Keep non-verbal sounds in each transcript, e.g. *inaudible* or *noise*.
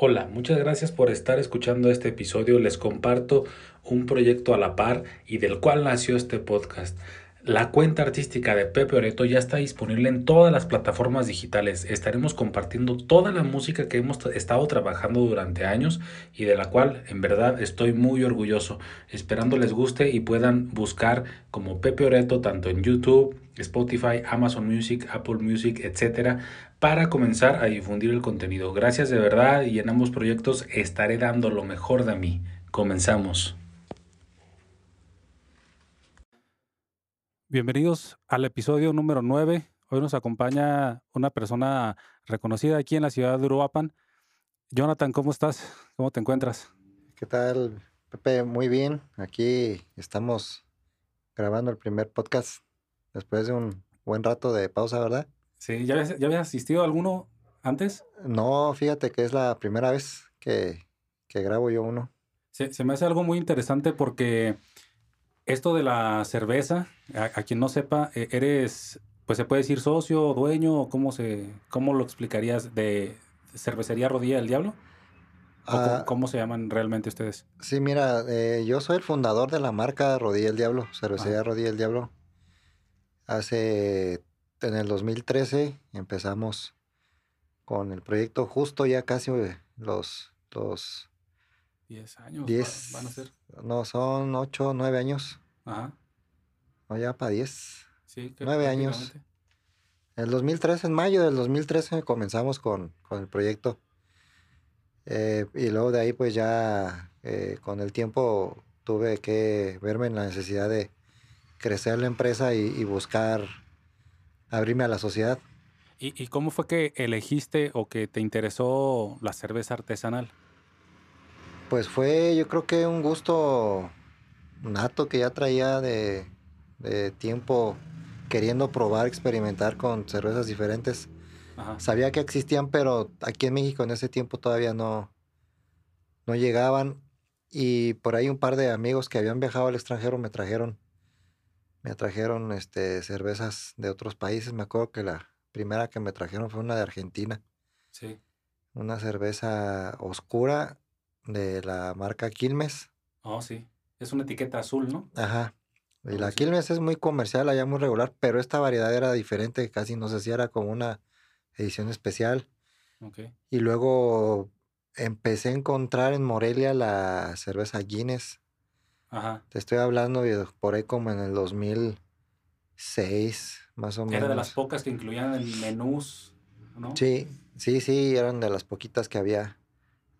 Hola, muchas gracias por estar escuchando este episodio. Les comparto un proyecto a la par y del cual nació este podcast. La cuenta artística de Pepe Oreto ya está disponible en todas las plataformas digitales. Estaremos compartiendo toda la música que hemos estado trabajando durante años y de la cual en verdad estoy muy orgulloso. Esperando les guste y puedan buscar como Pepe Oreto tanto en YouTube, Spotify, Amazon Music, Apple Music, etcétera, para comenzar a difundir el contenido. Gracias de verdad y en ambos proyectos estaré dando lo mejor de mí. Comenzamos. Bienvenidos al episodio número 9. Hoy nos acompaña una persona reconocida aquí en la ciudad de Uruapan. Jonathan, ¿cómo estás? ¿Cómo te encuentras? ¿Qué tal, Pepe? Muy bien. Aquí estamos grabando el primer podcast después de un buen rato de pausa, ¿verdad? Sí, ¿ya habías, asistido a alguno antes? No, fíjate que es la primera vez que, grabo yo uno. Se, se me hace algo muy interesante porque esto de la cerveza, a, quien no sepa, e, eres, pues se puede decir socio, dueño, ¿cómo, se, cómo lo explicarías de cervecería Rodilla del Diablo? Ah, cómo, se llaman realmente ustedes? Sí, mira, eh, yo soy el fundador de la marca Rodilla del Diablo, Cervecería Rodilla del Diablo. Hace, en el 2013 empezamos con el proyecto justo ya casi los, los 10 años van a ser. No, son 8, 9 años. Ajá. No, ya para 10. Sí, 9 años. En el 2013, en mayo del 2013 comenzamos con, con el proyecto. Eh, y luego de ahí pues ya eh, con el tiempo tuve que verme en la necesidad de crecer la empresa y, buscar abrirme a la sociedad. ¿Y, ¿Y cómo fue que elegiste o que te interesó la cerveza artesanal? Pues fue, yo creo que un gusto nato que ya traía de, tiempo queriendo probar, experimentar con cervezas diferentes. Sabía que existían, pero aquí en México en ese tiempo todavía no, no llegaban. Y por ahí un par de amigos que habían viajado al extranjero me trajeron, me trajeron este, cervezas de otros países. Me acuerdo que la primera que me trajeron fue una de Argentina. Sí. Una cerveza oscura de la marca Quilmes. Oh, sí. Es una etiqueta azul, ¿no? Ajá. Y oh, la Quilmes es muy comercial, allá muy regular, pero esta variedad era diferente, casi no sé si era como una edición especial. Okay. Y luego empecé a encontrar en Morelia la cerveza Guinness. Ajá. Te estoy hablando por ahí como en el 2006, más o menos. Era de las pocas que incluían en menús, ¿no? Sí, sí, sí, eran de las poquitas que había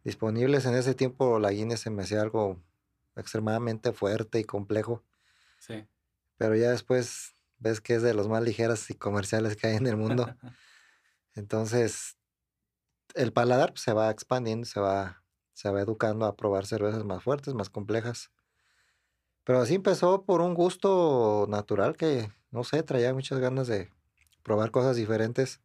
disponibles. En ese tiempo la Guinness se me hacía algo extremadamente fuerte y complejo. Sí. Pero ya después ves que es de los más ligeras y comerciales que hay en el mundo. *laughs* Entonces, el paladar pues, se va expandiendo, se va, se va educando a probar cervezas más fuertes, más complejas. Pero así empezó por un gusto natural que, no sé, traía muchas ganas de probar cosas diferentes.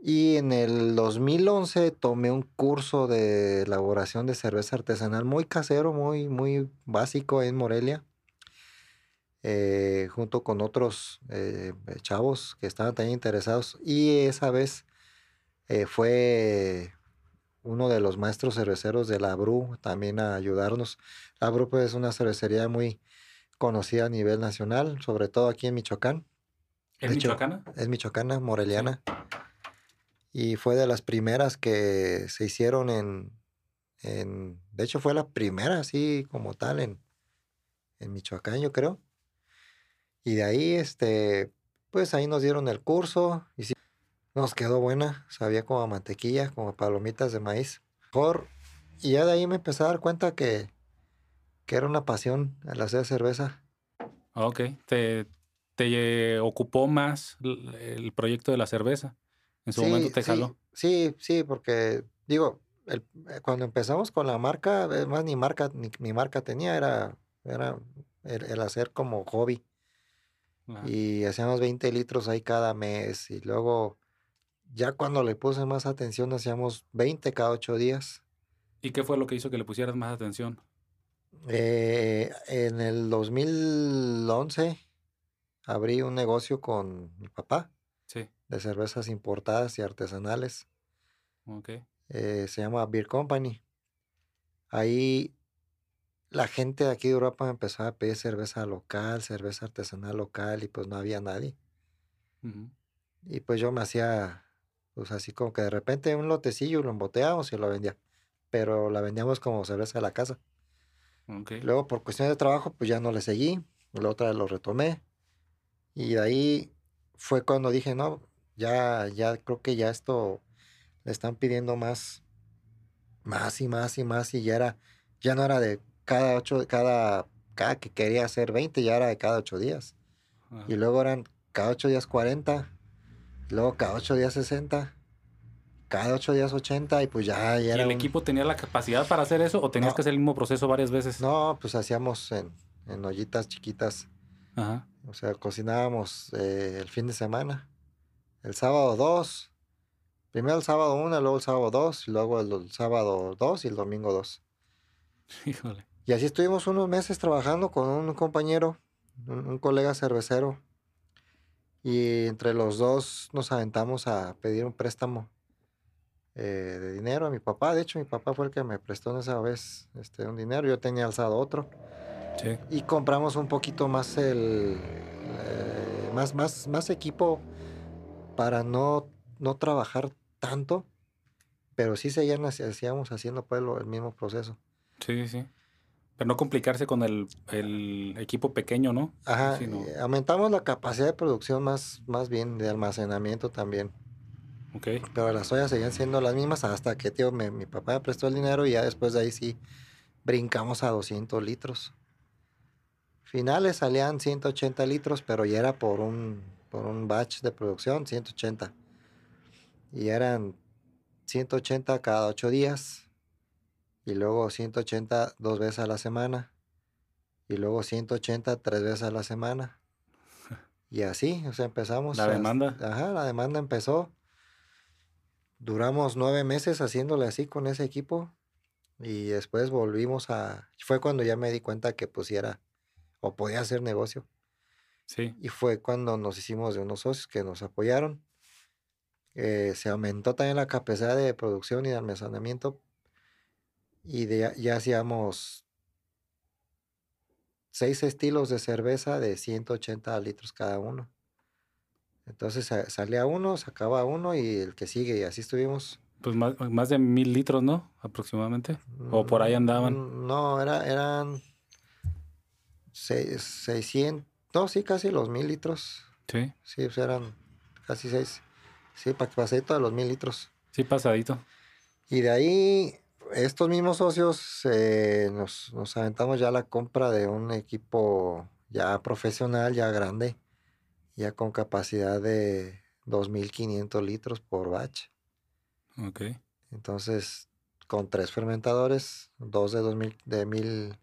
Y en el 2011 tomé un curso de elaboración de cerveza artesanal muy casero, muy, muy básico en Morelia, eh, junto con otros eh, chavos que estaban también interesados. Y esa vez eh, fue uno de los maestros cerveceros de la Bru también a ayudarnos. La Bru pues, es una cervecería muy conocida a nivel nacional, sobre todo aquí en Michoacán. ¿Es michoacana? Es michoacana, moreliana y fue de las primeras que se hicieron en, en de hecho fue la primera así como tal en, en Michoacán, yo creo. Y de ahí, este, pues ahí nos dieron el curso y sí, nos quedó buena, sabía como mantequilla, como palomitas de maíz. Por, y ya de ahí me empecé a dar cuenta que, que era una pasión el hacer cerveza. Ok, te, te ocupó más el proyecto de la cerveza. En su momento te jaló. Sí, sí, porque digo, el, eh, cuando empezamos con la marca, más ni marca, ni, marca tenía, era, era el, hacer como hobby. Y hacíamos 20 litros ahí cada mes. Y luego, ya cuando le puse más atención, hacíamos 20 cada 8 días. ¿Y qué fue lo que hizo que le pusieras más atención? Eh, en el 2011 abrí un negocio con mi papá de cervezas importadas y artesanales. eh, se llama Beer Company. Ahí la gente de aquí de Europa empezaba a pedir cerveza local, cerveza artesanal local y pues no había nadie. Y pues yo me hacía, pues así como que de repente un lotecillo lo emboteábamos y lo vendía. Pero la vendíamos como cerveza de la casa. Luego por cuestiones de trabajo pues ya no le seguí. La otra lo retomé. Y de ahí fue cuando dije, no, ya, ya creo que ya esto le están pidiendo más, más y más y más. Y ya era, ya no era de cada ocho, cada, cada que quería hacer 20, ya era de cada ocho días. Y luego eran cada ocho días 40, luego cada ocho días 60, cada ocho días 80 y pues ya, ¿Y el equipo tenía la capacidad para hacer eso o tenías que hacer el mismo proceso varias veces? No, pues hacíamos en, en ollitas chiquitas. Ajá. O sea, cocinábamos eh, el fin de semana. El sábado dos. Primero el sábado una, luego el sábado dos, y luego el, sábado dos y el domingo dos. *laughs* Híjole. Y así estuvimos unos meses trabajando con un compañero, un, colega cervecero. Y entre los dos nos aventamos a pedir un préstamo eh, de dinero a mi papá. De hecho, mi papá fue el que me prestó en esa vez este, un dinero. Yo tenía alzado otro. Sí. Y compramos un poquito más el eh, más, más, más equipo para no, no trabajar tanto. Pero sí seguían, hacíamos haciendo pues el mismo proceso. Sí, sí. Pero no complicarse con el, equipo pequeño, ¿no? Ajá. Aumentamos la capacidad de producción más, más bien, de almacenamiento también. Ok. Pero las ollas seguían siendo las mismas hasta que, tío, mi papá me prestó el dinero y ya después de ahí sí brincamos a 200 litros. Finales salían 180 litros, pero ya era por un, por un batch de producción, 180. Y eran 180 cada 8 días y luego 180 dos veces a la semana, y luego 180 tres veces a la semana. Y así, o sea, empezamos. La demanda. ajá, la demanda empezó. Duramos nueve meses haciéndole así con ese equipo. Y después volvimos a. Fue cuando ya me di cuenta que pusiera o podía hacer negocio. Sí. Y fue cuando nos hicimos de unos socios que nos apoyaron. Eh, se aumentó también la capacidad de producción y de almacenamiento y ya hacíamos seis estilos de cerveza de 180 litros cada uno. Entonces salía uno, sacaba uno y el que sigue, y así estuvimos. Pues más, de mil litros, ¿no? Aproximadamente. O por ahí andaban. Mm, no, era, eran 600, no, sí, casi los mil litros. Sí. Sí, pues eran casi seis. Sí, pasadito de los mil litros. Sí, pasadito. Y de ahí estos mismos socios eh, nos, nos, aventamos ya la compra de un equipo ya profesional, ya grande, ya con capacidad de 2.500 litros por batch. Ok. Entonces, con tres fermentadores, dos de 2.000, de mil,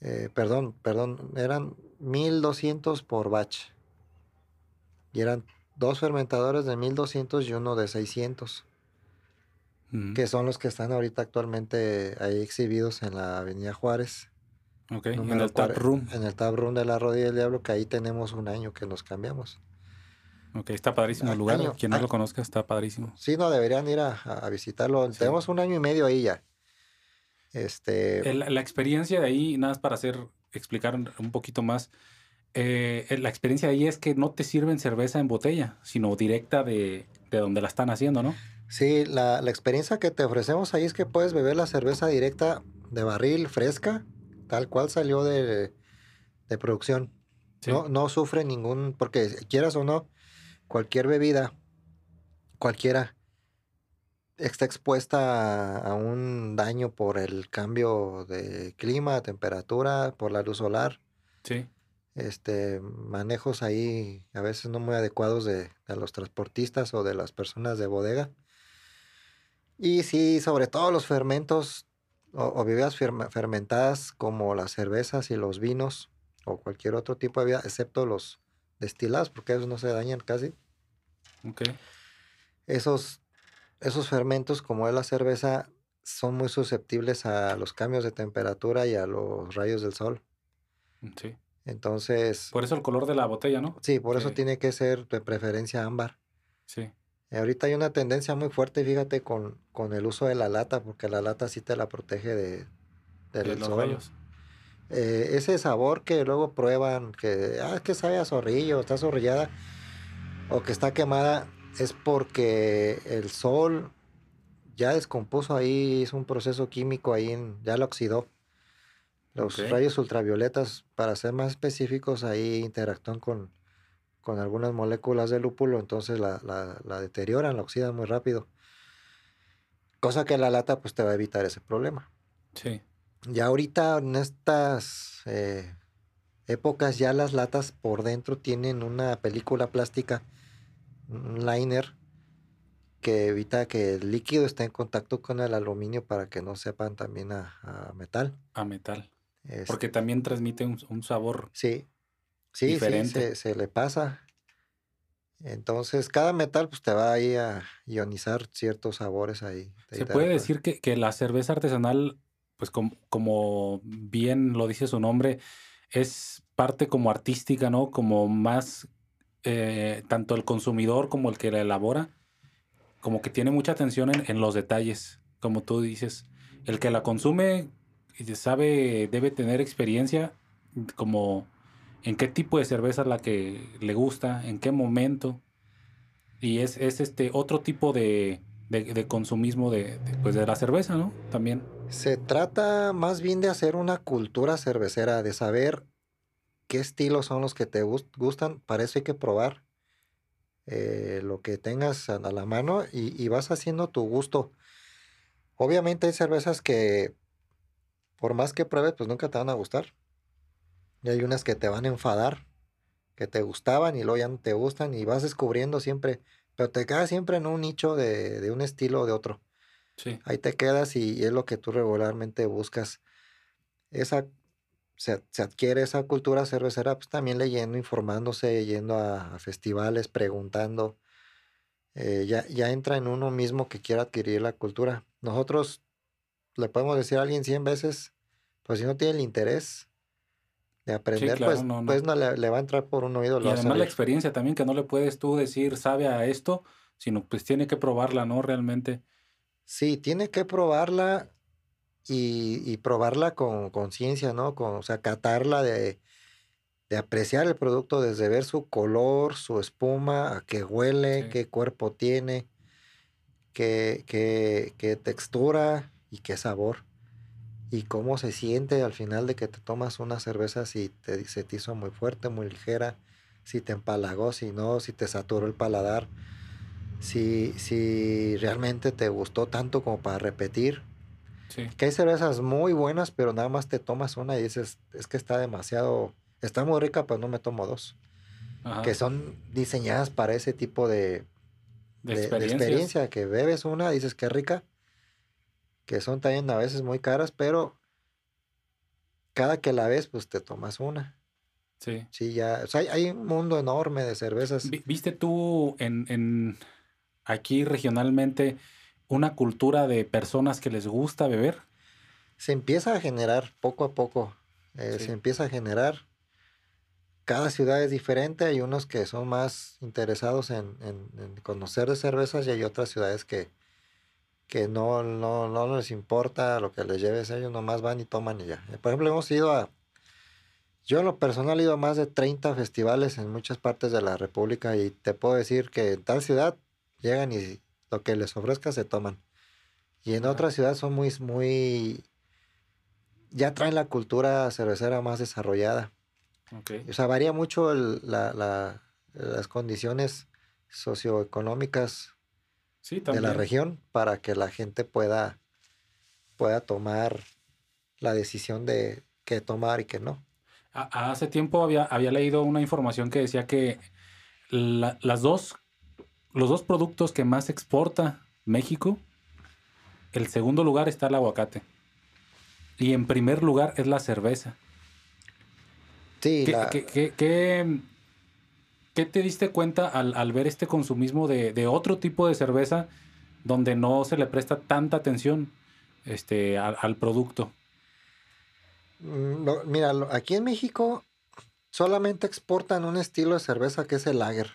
eh, perdón, perdón, eran 1.200 por batch. Y eran dos fermentadores de 1.200 y uno de 600 que son los que están ahorita actualmente ahí exhibidos en la Avenida Juárez. Ok, en el Tap Room. En el Tap Room de la Rodilla del Diablo, que ahí tenemos un año que nos cambiamos. Ok, está padrísimo el lugar. Quien no lo conozca, está padrísimo. Sí, no, deberían ir a, visitarlo. Tenemos un año y medio ahí ya. Este... la experiencia de ahí, nada más para hacer, explicar un poquito más. Eh, la experiencia de ahí es que no te sirven cerveza en botella, sino directa de, de donde la están haciendo, ¿no? Sí, la, experiencia que te ofrecemos ahí es que puedes beber la cerveza directa de barril, fresca, tal cual salió de, producción. No, no sufre ningún, porque quieras o no, cualquier bebida, cualquiera, está expuesta a, un daño por el cambio de clima, temperatura, por la luz solar. Sí. Este, manejos ahí a veces no muy adecuados de, de los transportistas o de las personas de bodega. Y sí, sobre todo los fermentos o, bebidas fermentadas como las cervezas y los vinos o cualquier otro tipo de bebida, excepto los destilados, porque esos no se dañan casi. Ok. Esos, esos fermentos, como es la cerveza, son muy susceptibles a los cambios de temperatura y a los rayos del sol. Sí. Entonces. Por eso el color de la botella, ¿no? Sí, por eso tiene que ser de preferencia ámbar. Sí. Ahorita hay una tendencia muy fuerte, fíjate, con, con el uso de la lata, porque la lata sí te la protege de, de, los rayos. Eh, ese sabor que luego prueban, que, ah, que sabe a zorrillo, está zorrillada, o que está quemada, es porque el sol ya descompuso ahí, hizo un proceso químico ahí, ya lo oxidó. Los rayos ultravioletas, para ser más específicos, ahí interactúan con, con algunas moléculas de lúpulo, entonces la, la, deterioran, la oxidan muy rápido. Cosa que la lata pues te va a evitar ese problema. Sí. Ya ahorita en estas eh, épocas ya las latas por dentro tienen una película plástica, un liner, que evita que el líquido esté en contacto con el aluminio para que no sepan también a, metal. A metal. Porque también transmite un, sabor sí, sí, diferente. Sí, se, le pasa. Entonces, cada metal pues te va ahí a ionizar ciertos sabores ahí. Se puede decir que, que, la cerveza artesanal, pues como, bien lo dice su nombre, es parte como artística, ¿no? Como más, eh, tanto el consumidor como el que la elabora, como que tiene mucha atención en, los detalles, como tú dices. El que la consume sabe, debe tener experiencia como en qué tipo de cerveza es la que le gusta, en qué momento. Y es, es este otro tipo de, de, consumismo de, pues de la cerveza, ¿no? También. Se trata más bien de hacer una cultura cervecera, de saber qué estilos son los que te gustan. Para eso hay que probar eh, lo que tengas a la mano y, y vas haciendo tu gusto. Obviamente hay cervezas que por más que pruebes, pues nunca te van a gustar. Y hay unas que te van a enfadar, que te gustaban y luego ya no te gustan y vas descubriendo siempre, pero te quedas siempre en un nicho de, un estilo o de otro. Sí. Ahí te quedas y, es lo que tú regularmente buscas. Esa, se, adquiere esa cultura cervecera, pues también leyendo, informándose, yendo a, festivales, preguntando. Eh, ya, ya entra en uno mismo que quiera adquirir la cultura. Nosotros le podemos decir a alguien 100 veces, pues si no tiene el interés de aprender, pues, no, pues no le, va a entrar por un oído. Y además la experiencia también, que no le puedes tú decir sabe a esto, sino pues tiene que probarla, ¿no? Realmente. Sí, tiene que probarla y, probarla con conciencia, ¿no? Con, o sea, catarla de, de, apreciar el producto desde ver su color, su espuma, a qué huele, qué cuerpo tiene, qué, qué, qué textura, y qué sabor. Y cómo se siente al final de que te tomas una cerveza si te, se te hizo muy fuerte, muy ligera, si te empalagó, si no, si te saturó el paladar, si, si realmente te gustó tanto como para repetir. Que hay cervezas muy buenas, pero nada más te tomas una y dices, es que está demasiado, está muy rica, pero no me tomo dos. Que son diseñadas para ese tipo de, de, de experiencia, que bebes una, dices que rica, que son también a veces muy caras, pero cada que la ves, pues te tomas una. Sí. Sí, ya. O sea, hay, un mundo enorme de cervezas. ¿Viste tú en, en, aquí regionalmente una cultura de personas que les gusta beber? Se empieza a generar poco a poco. Eh, se empieza a generar. Cada ciudad es diferente. Hay unos que son más interesados en, en conocer de cervezas y hay otras ciudades que, que no, no, no les importa lo que les lleves, ellos nomás van y toman y ya. Por ejemplo, hemos ido a, yo en lo personal he ido a más de 30 festivales en muchas partes de la República y te puedo decir que en tal ciudad llegan y lo que les ofrezca se toman. Y en otras ciudades son muy, muy, ya traen la cultura cervecera más desarrollada. O sea, varía mucho la, la, las condiciones socioeconómicas de la región para que la gente pueda, pueda tomar la decisión de qué tomar y qué no. hace tiempo había, había leído una información que decía que las dos, los dos productos que más exporta México, el segundo lugar está el aguacate. Y en primer lugar es la cerveza. Sí, ¿Qué, ¿Qué te diste cuenta al, ver este consumismo de, otro tipo de cerveza donde no se le presta tanta atención este, al, producto? Mira, aquí en México solamente exportan un estilo de cerveza que es el lager.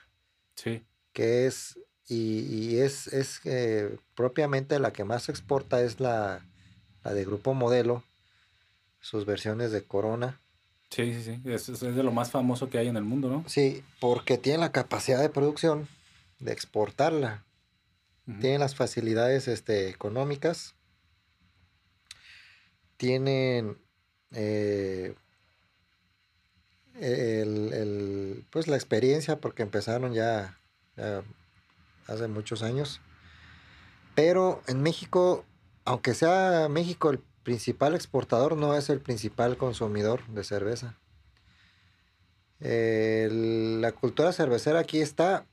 Sí. Que es y, es, es eh, propiamente la que más se exporta es la, la de Grupo Modelo, sus versiones de Corona. Sí, sí, sí, es, es, de lo más famoso que hay en el mundo, ¿no? Sí, porque tiene la capacidad de producción de exportarla. Tienen las facilidades este, económicas. Tienen eh, el, pues la experiencia, porque empezaron ya, hace muchos años. Pero en México, aunque sea México el principal exportador, no es el principal consumidor de cerveza. la cultura cervecera aquí está,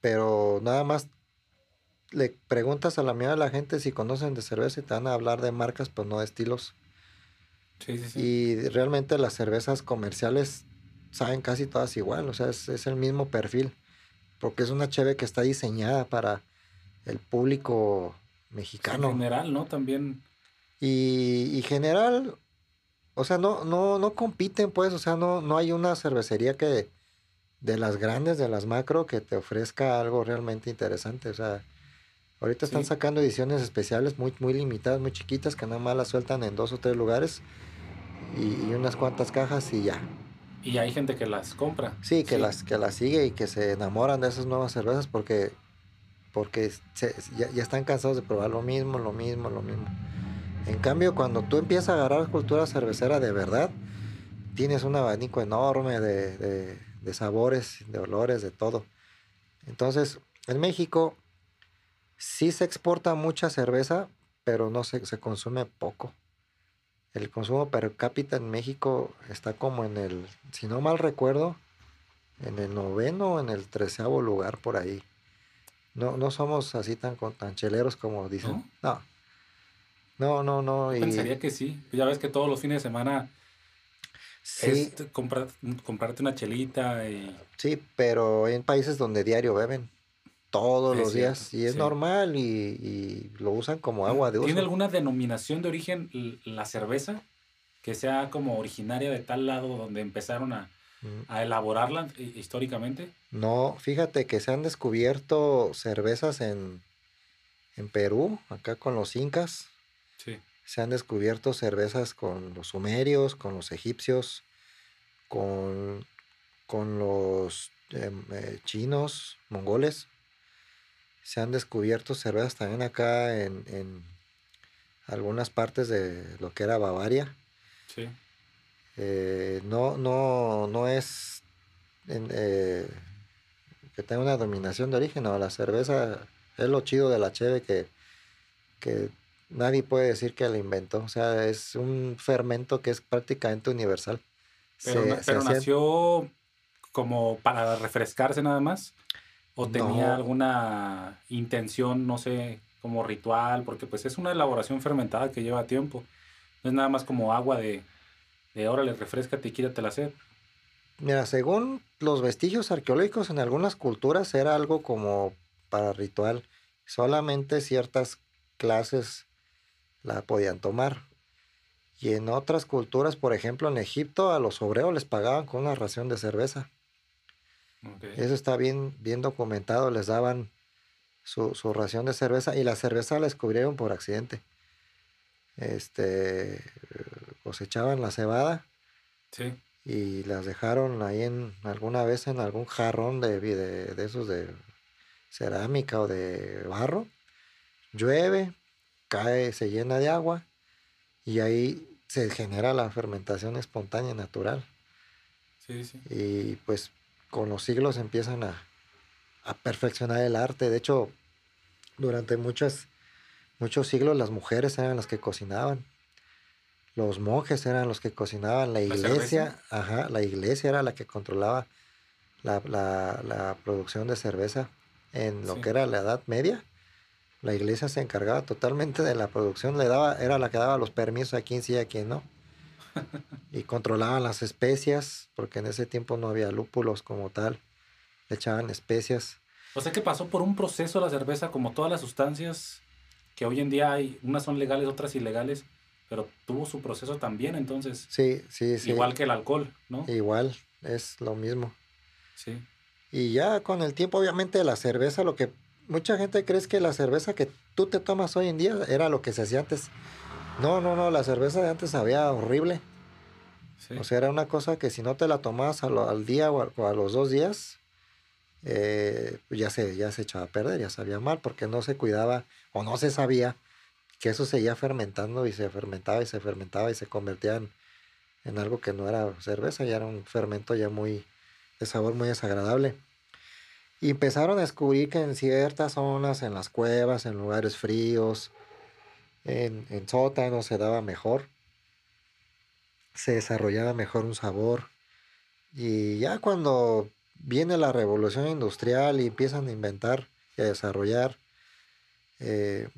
pero nada más le preguntas a la mayoría de la gente si conocen de cerveza y te van a hablar de marcas, pues no de estilos. Sí, sí, sí. Y realmente las cervezas comerciales saben casi todas igual, o sea, es, el mismo perfil, porque es una cheve que está diseñada para el público mexicano. En general, ¿no? También. Y, y general, o sea, no, no, no compiten, pues, o sea, no, no hay una cervecería que de las grandes, de las macro, que te ofrezca algo realmente interesante, o sea Ahorita están sacando ediciones especiales muy, muy limitadas, muy chiquitas, que nada más las sueltan en dos o tres lugares y, unas cuantas cajas y ya. Y hay gente que las compra. Sí, que, Las, que las sigue y que se enamoran de esas nuevas cervezas porque, porque ya, están cansados de probar lo mismo, lo mismo, lo mismo. En cambio, cuando tú empiezas a agarrar cultura cervecera de verdad, tienes un abanico enorme de, de sabores, de olores, de todo. Entonces, en México Sí se exporta mucha cerveza, pero no se, se consume poco. El consumo per cápita en México está como en el, si no mal recuerdo, en el noveno o en el treceavo lugar por ahí. No, no somos así tan, tan cheleros como dicen. No. No, no, no. Pensaría que sí. Ya ves que todos los fines de semana sí. es comprarte una chelita y... Sí, pero en países donde diario beben todos los días y es normal y, lo usan como agua de uso. ¿Tiene alguna denominación de origen la cerveza? Que sea como originaria de tal lado donde empezaron a, mm. elaborarla históricamente. No, fíjate que se han descubierto cervezas en, en Perú, acá con los incas. Sí. Se han descubierto cervezas con los sumerios, con los egipcios, con, con los em, eh, chinos, mongoles se han descubierto cervezas también acá en, algunas partes de lo que era Bavaria. Sí. Eh, no, no, no es eh, que tenga una dominación de origen, no, la cerveza es lo chido de la cheve que, que nadie puede decir que la inventó. O sea, es un fermento que es prácticamente universal. Pero, nació como para refrescarse nada más. ¿O tenía alguna intención, no sé, como ritual? Porque pues es una elaboración fermentada que lleva tiempo. No es nada más como agua de, de órale, refrescate y quítate la sed. Mira, según los vestigios arqueológicos en algunas culturas era algo como para ritual. Solamente ciertas clases la podían tomar. Y en otras culturas, por ejemplo en Egipto, a los obreros les pagaban con una ración de cerveza. Eso está bien, bien documentado. Les daban su, ración de cerveza y la cerveza la descubrieron por accidente. Este, cosechaban la cebada. Y las dejaron ahí en alguna vez en algún jarrón de, de, esos de cerámica o de barro. Llueve, cae, se llena de agua y ahí se genera la fermentación espontánea natural. Y pues con los siglos empiezan a, perfeccionar el arte. De hecho, durante muchos siglos las mujeres eran las que cocinaban. Los monjes eran los que cocinaban. La iglesia, ¿La ajá, la iglesia era la que controlaba la, producción de cerveza en lo que era la Edad Media. La iglesia se encargaba totalmente de la producción, le daba, era la que daba los permisos a quien sí y a quien no y controlaban las especias, porque en ese tiempo no había lúpulos como tal, echaban especias. O sea que pasó por un proceso la cerveza, como todas las sustancias que hoy en día hay, unas son legales, otras ilegales, pero tuvo su proceso también, entonces. Sí, sí, sí. Igual que el alcohol, ¿no? Igual, es lo mismo. Sí. Y ya con el tiempo, obviamente, la cerveza lo que mucha gente cree que la cerveza que tú te tomas hoy en día era lo que se hacía antes. No, no, no, la cerveza de antes sabía horrible. O sea, era una cosa que si no te la tomabas al, día o a, los dos días, eh, ya, se, ya se echaba a perder, ya sabía mal, porque no se cuidaba o no se sabía que eso seguía fermentando y se fermentaba y se fermentaba y se convertía en, en algo que no era cerveza, ya era un fermento ya muy de sabor muy desagradable. Y empezaron a descubrir que en ciertas zonas, en las cuevas, en lugares fríos, en, en sótanos se daba mejor, se desarrollaba mejor un sabor. Y ya cuando viene la revolución industrial y empiezan a inventar y a desarrollar, eh,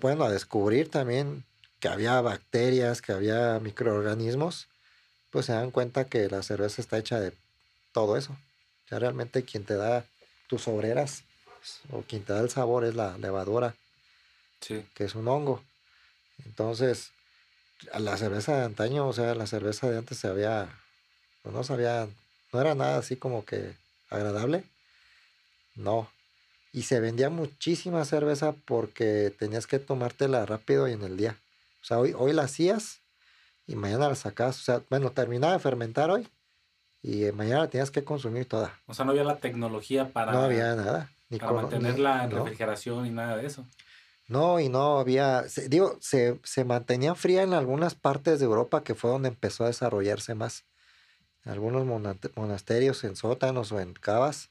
bueno, a descubrir también que había bacterias, que había microorganismos, pues se dan cuenta que la cerveza está hecha de todo eso. O sea, realmente quien te da tus obreras o quien te da el sabor es la levadura, que es un hongo. Entonces, la cerveza de antaño, o sea, la cerveza de antes se había, pues, no sabía, no era nada así como que agradable. No. Y se vendía muchísima cerveza porque tenías que tomártela rápido y en el día. O sea, hoy, hoy la hacías y mañana la sacas. O sea, bueno, terminaba de fermentar hoy y mañana tenías que consumir toda. O sea, no había la tecnología para... No había nada. Ni para mantenerla en refrigeración y nada de eso. No, y no había, digo, se, se, mantenía fría en algunas partes de Europa que fue donde empezó a desarrollarse más. Algunos monasterios en sótanos o en cavas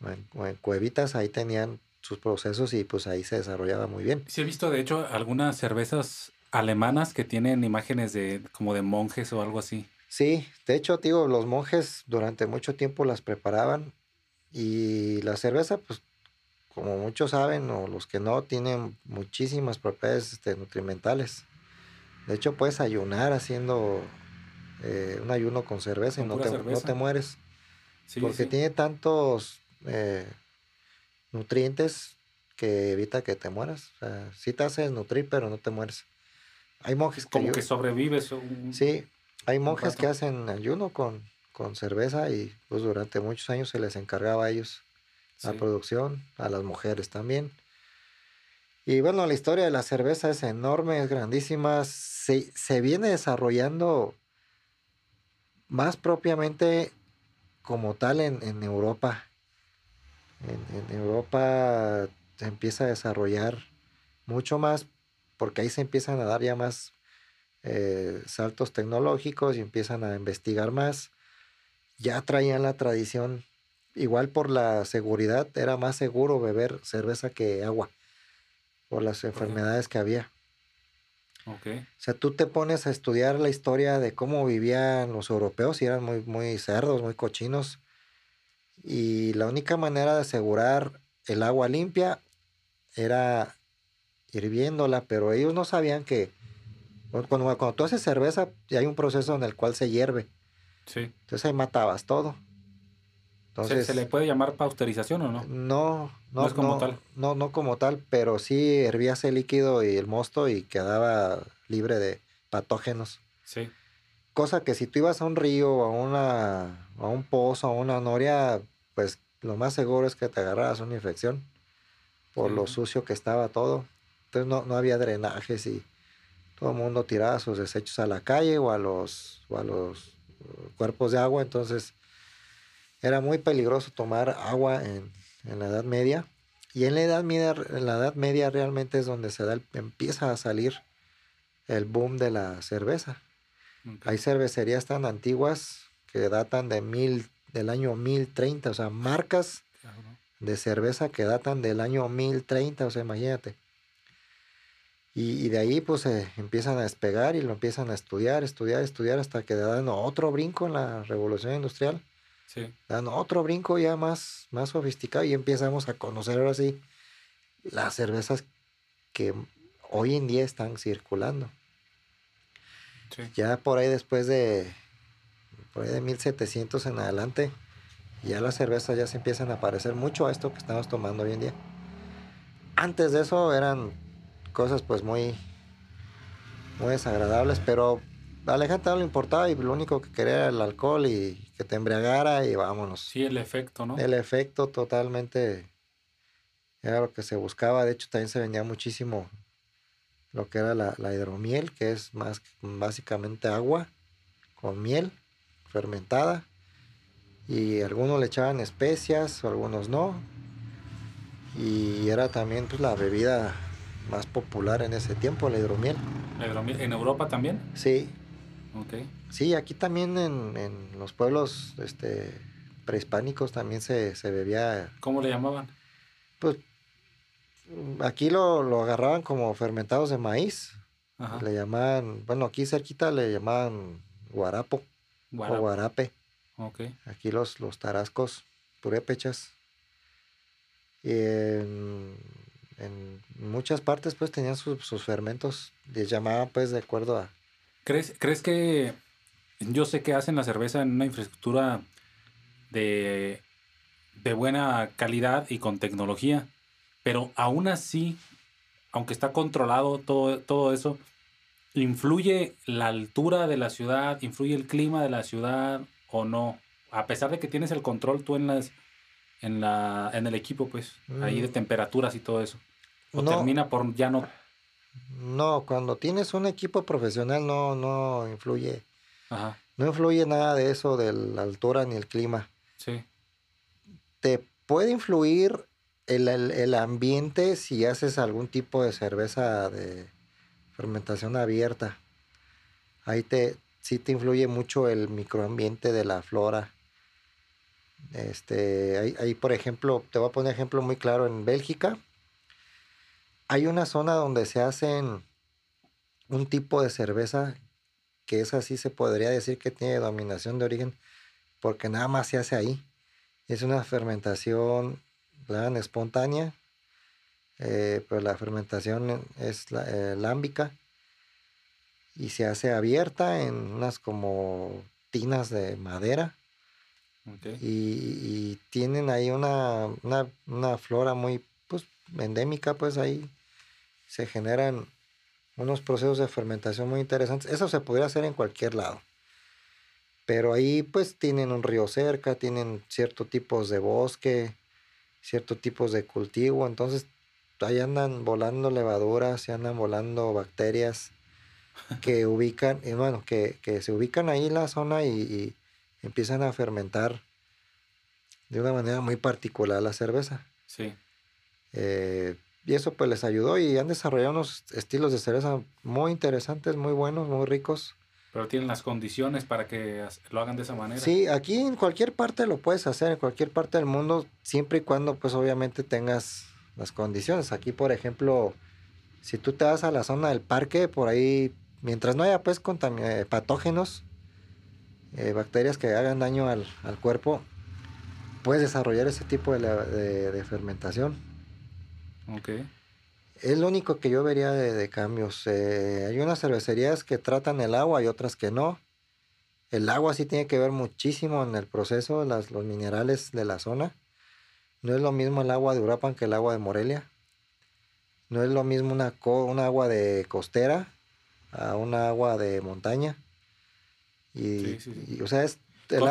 o en, o en, cuevitas, ahí tenían sus procesos y pues ahí se desarrollaba muy bien. Sí, he visto de hecho algunas cervezas alemanas que tienen imágenes de como de monjes o algo así. Sí, de hecho, digo, los monjes durante mucho tiempo las preparaban y la cerveza, pues, como muchos saben, o los que no, tienen muchísimas propiedades este, nutrimentales. De hecho, puedes ayunar haciendo eh, un ayuno con cerveza y no te, no te, mueres. porque tiene tantos eh, nutrientes que evita que te mueras. O sea, sí te hace nutrir, pero no te mueres. Hay monjes que... Como que sobrevives. Sí, hay monjes que hacen ayuno con, con cerveza y pues durante muchos años se les encargaba a ellos la producción, a las mujeres también. Y bueno, la historia de la cerveza es enorme, es grandísima. Se, se viene desarrollando más propiamente como tal en, en Europa. En, en, Europa se empieza a desarrollar mucho más porque ahí se empiezan a dar ya más eh, saltos tecnológicos y empiezan a investigar más. Ya traían la tradición, igual por la seguridad, era más seguro beber cerveza que agua, por las enfermedades que había. Okay. O sea, tú te pones a estudiar la historia de cómo vivían los europeos y eran muy, muy cerdos, muy cochinos. Y la única manera de asegurar el agua limpia era hirviéndola, pero ellos no sabían que cuando, cuando tú haces cerveza, hay un proceso en el cual se hierve. Sí. Entonces ahí matabas todo. Entonces, ¿Se, le puede llamar pasteurización o no? No, no, no es como tal. No, no como tal, pero sí hervías el líquido y el mosto y quedaba libre de patógenos. Sí. Cosa que si tú ibas a un río, a, una, a un pozo, a una noria, pues lo más seguro es que te agarraras una infección por lo sucio que estaba todo. Entonces no, no había drenajes y todo el mundo tiraba sus desechos a la calle o a los, a los uh, cuerpos de agua, entonces era muy peligroso tomar agua en, la Edad Media. Y en la Edad Media, en la Edad Media realmente es donde se da empieza a salir el boom de la cerveza. Hay cervecerías tan antiguas que datan de mil, del año 1030, o sea, marcas de cerveza que datan del año 1030, o sea, imagínate. Y, de ahí pues se empiezan a despegar y lo empiezan a estudiar, estudiar, estudiar hasta que dan otro brinco en la revolución industrial. Sí. Dan otro brinco ya más, más sofisticado y empezamos a conocer ahora sí las cervezas que hoy en día están circulando. Sí. Ya por ahí después de, por ahí de 1700 en adelante, ya las cervezas ya se empiezan a parecer mucho a esto que estamos tomando hoy en día. Antes de eso eran cosas pues muy, muy desagradables, pero a la gente no le importaba y lo único que quería era el alcohol y que te embriagara y vámonos. Sí, el efecto, ¿no? El efecto totalmente Era lo que se buscaba. De hecho, también se vendía muchísimo lo que era la, hidromiel, que es más básicamente agua con miel fermentada. Y algunos le echaban especias, o algunos no. Y era también pues, la bebida más popular en ese tiempo, la hidromiel. ¿La hidromiel en Europa también? Sí. Sí, aquí también en, en los pueblos este, prehispánicos también se, se, bebía. ¿Cómo le llamaban? Pues aquí lo, lo agarraban como fermentados de maíz. Le llamaban, bueno, aquí cerquita le llamaban guarapo, o guarape. Okay. Aquí los, los tarascos purépechas. Y en, en muchas partes pues tenían sus, sus fermentos. Les llamaban pues de acuerdo a, ¿Crees, ¿Crees que yo sé que hacen la cerveza en una infraestructura de, de buena calidad y con tecnología, pero aún así, aunque está controlado todo, todo eso, ¿influye la altura de la ciudad, influye el clima de la ciudad o no? A pesar de que tienes el control tú en las en la en el equipo pues ahí de mm. temperaturas y todo eso. O termina por ya no no, cuando tienes un equipo profesional no, no influye. No influye nada de eso, de la altura ni el clima. Sí. Te puede influir el, ambiente si haces algún tipo de cerveza de fermentación abierta. Ahí te, sí te influye mucho el microambiente de la flora. Este, ahí, ahí, por ejemplo, te voy a poner ejemplo muy claro en Bélgica hay una zona donde se hacen un tipo de cerveza que es así, se podría decir que tiene dominación de origen, porque nada más se hace ahí. Es una fermentación espontánea, eh, pero la fermentación es eh, lámbica y se hace abierta en unas como tinas de madera. Y, tienen ahí una, una, una flora muy pues, endémica, pues ahí se generan unos procesos de fermentación muy interesantes. Eso se podría hacer en cualquier lado. Pero ahí pues tienen un río cerca, tienen ciertos tipos de bosque, ciertos tipos de cultivo, entonces ahí andan volando levaduras y andan volando bacterias *laughs* que ubican, y bueno, que, se ubican ahí en la zona y, empiezan a fermentar de una manera muy particular la cerveza. Sí. Eh, y eso pues les ayudó y han desarrollado unos estilos de cerveza muy interesantes, muy buenos, muy ricos. Pero tienen las condiciones para que lo hagan de esa manera. Sí, aquí en cualquier parte lo puedes hacer, en cualquier parte del mundo, siempre y cuando pues obviamente tengas las condiciones. Aquí, por ejemplo, si tú te vas a la zona del parque, por ahí, mientras no haya pues eh, patógenos, eh, bacterias que hagan daño al, cuerpo, puedes desarrollar ese tipo de fermentación. Okay. Es lo único que yo vería de, cambios. Eh, hay unas cervecerías que tratan el agua y otras que no. El agua sí tiene que ver muchísimo en el proceso, las, los minerales de la zona. No es lo mismo el agua de Urapan que el agua de Morelia. No es lo mismo una, un agua de costera a una agua de montaña. Y, o sea, es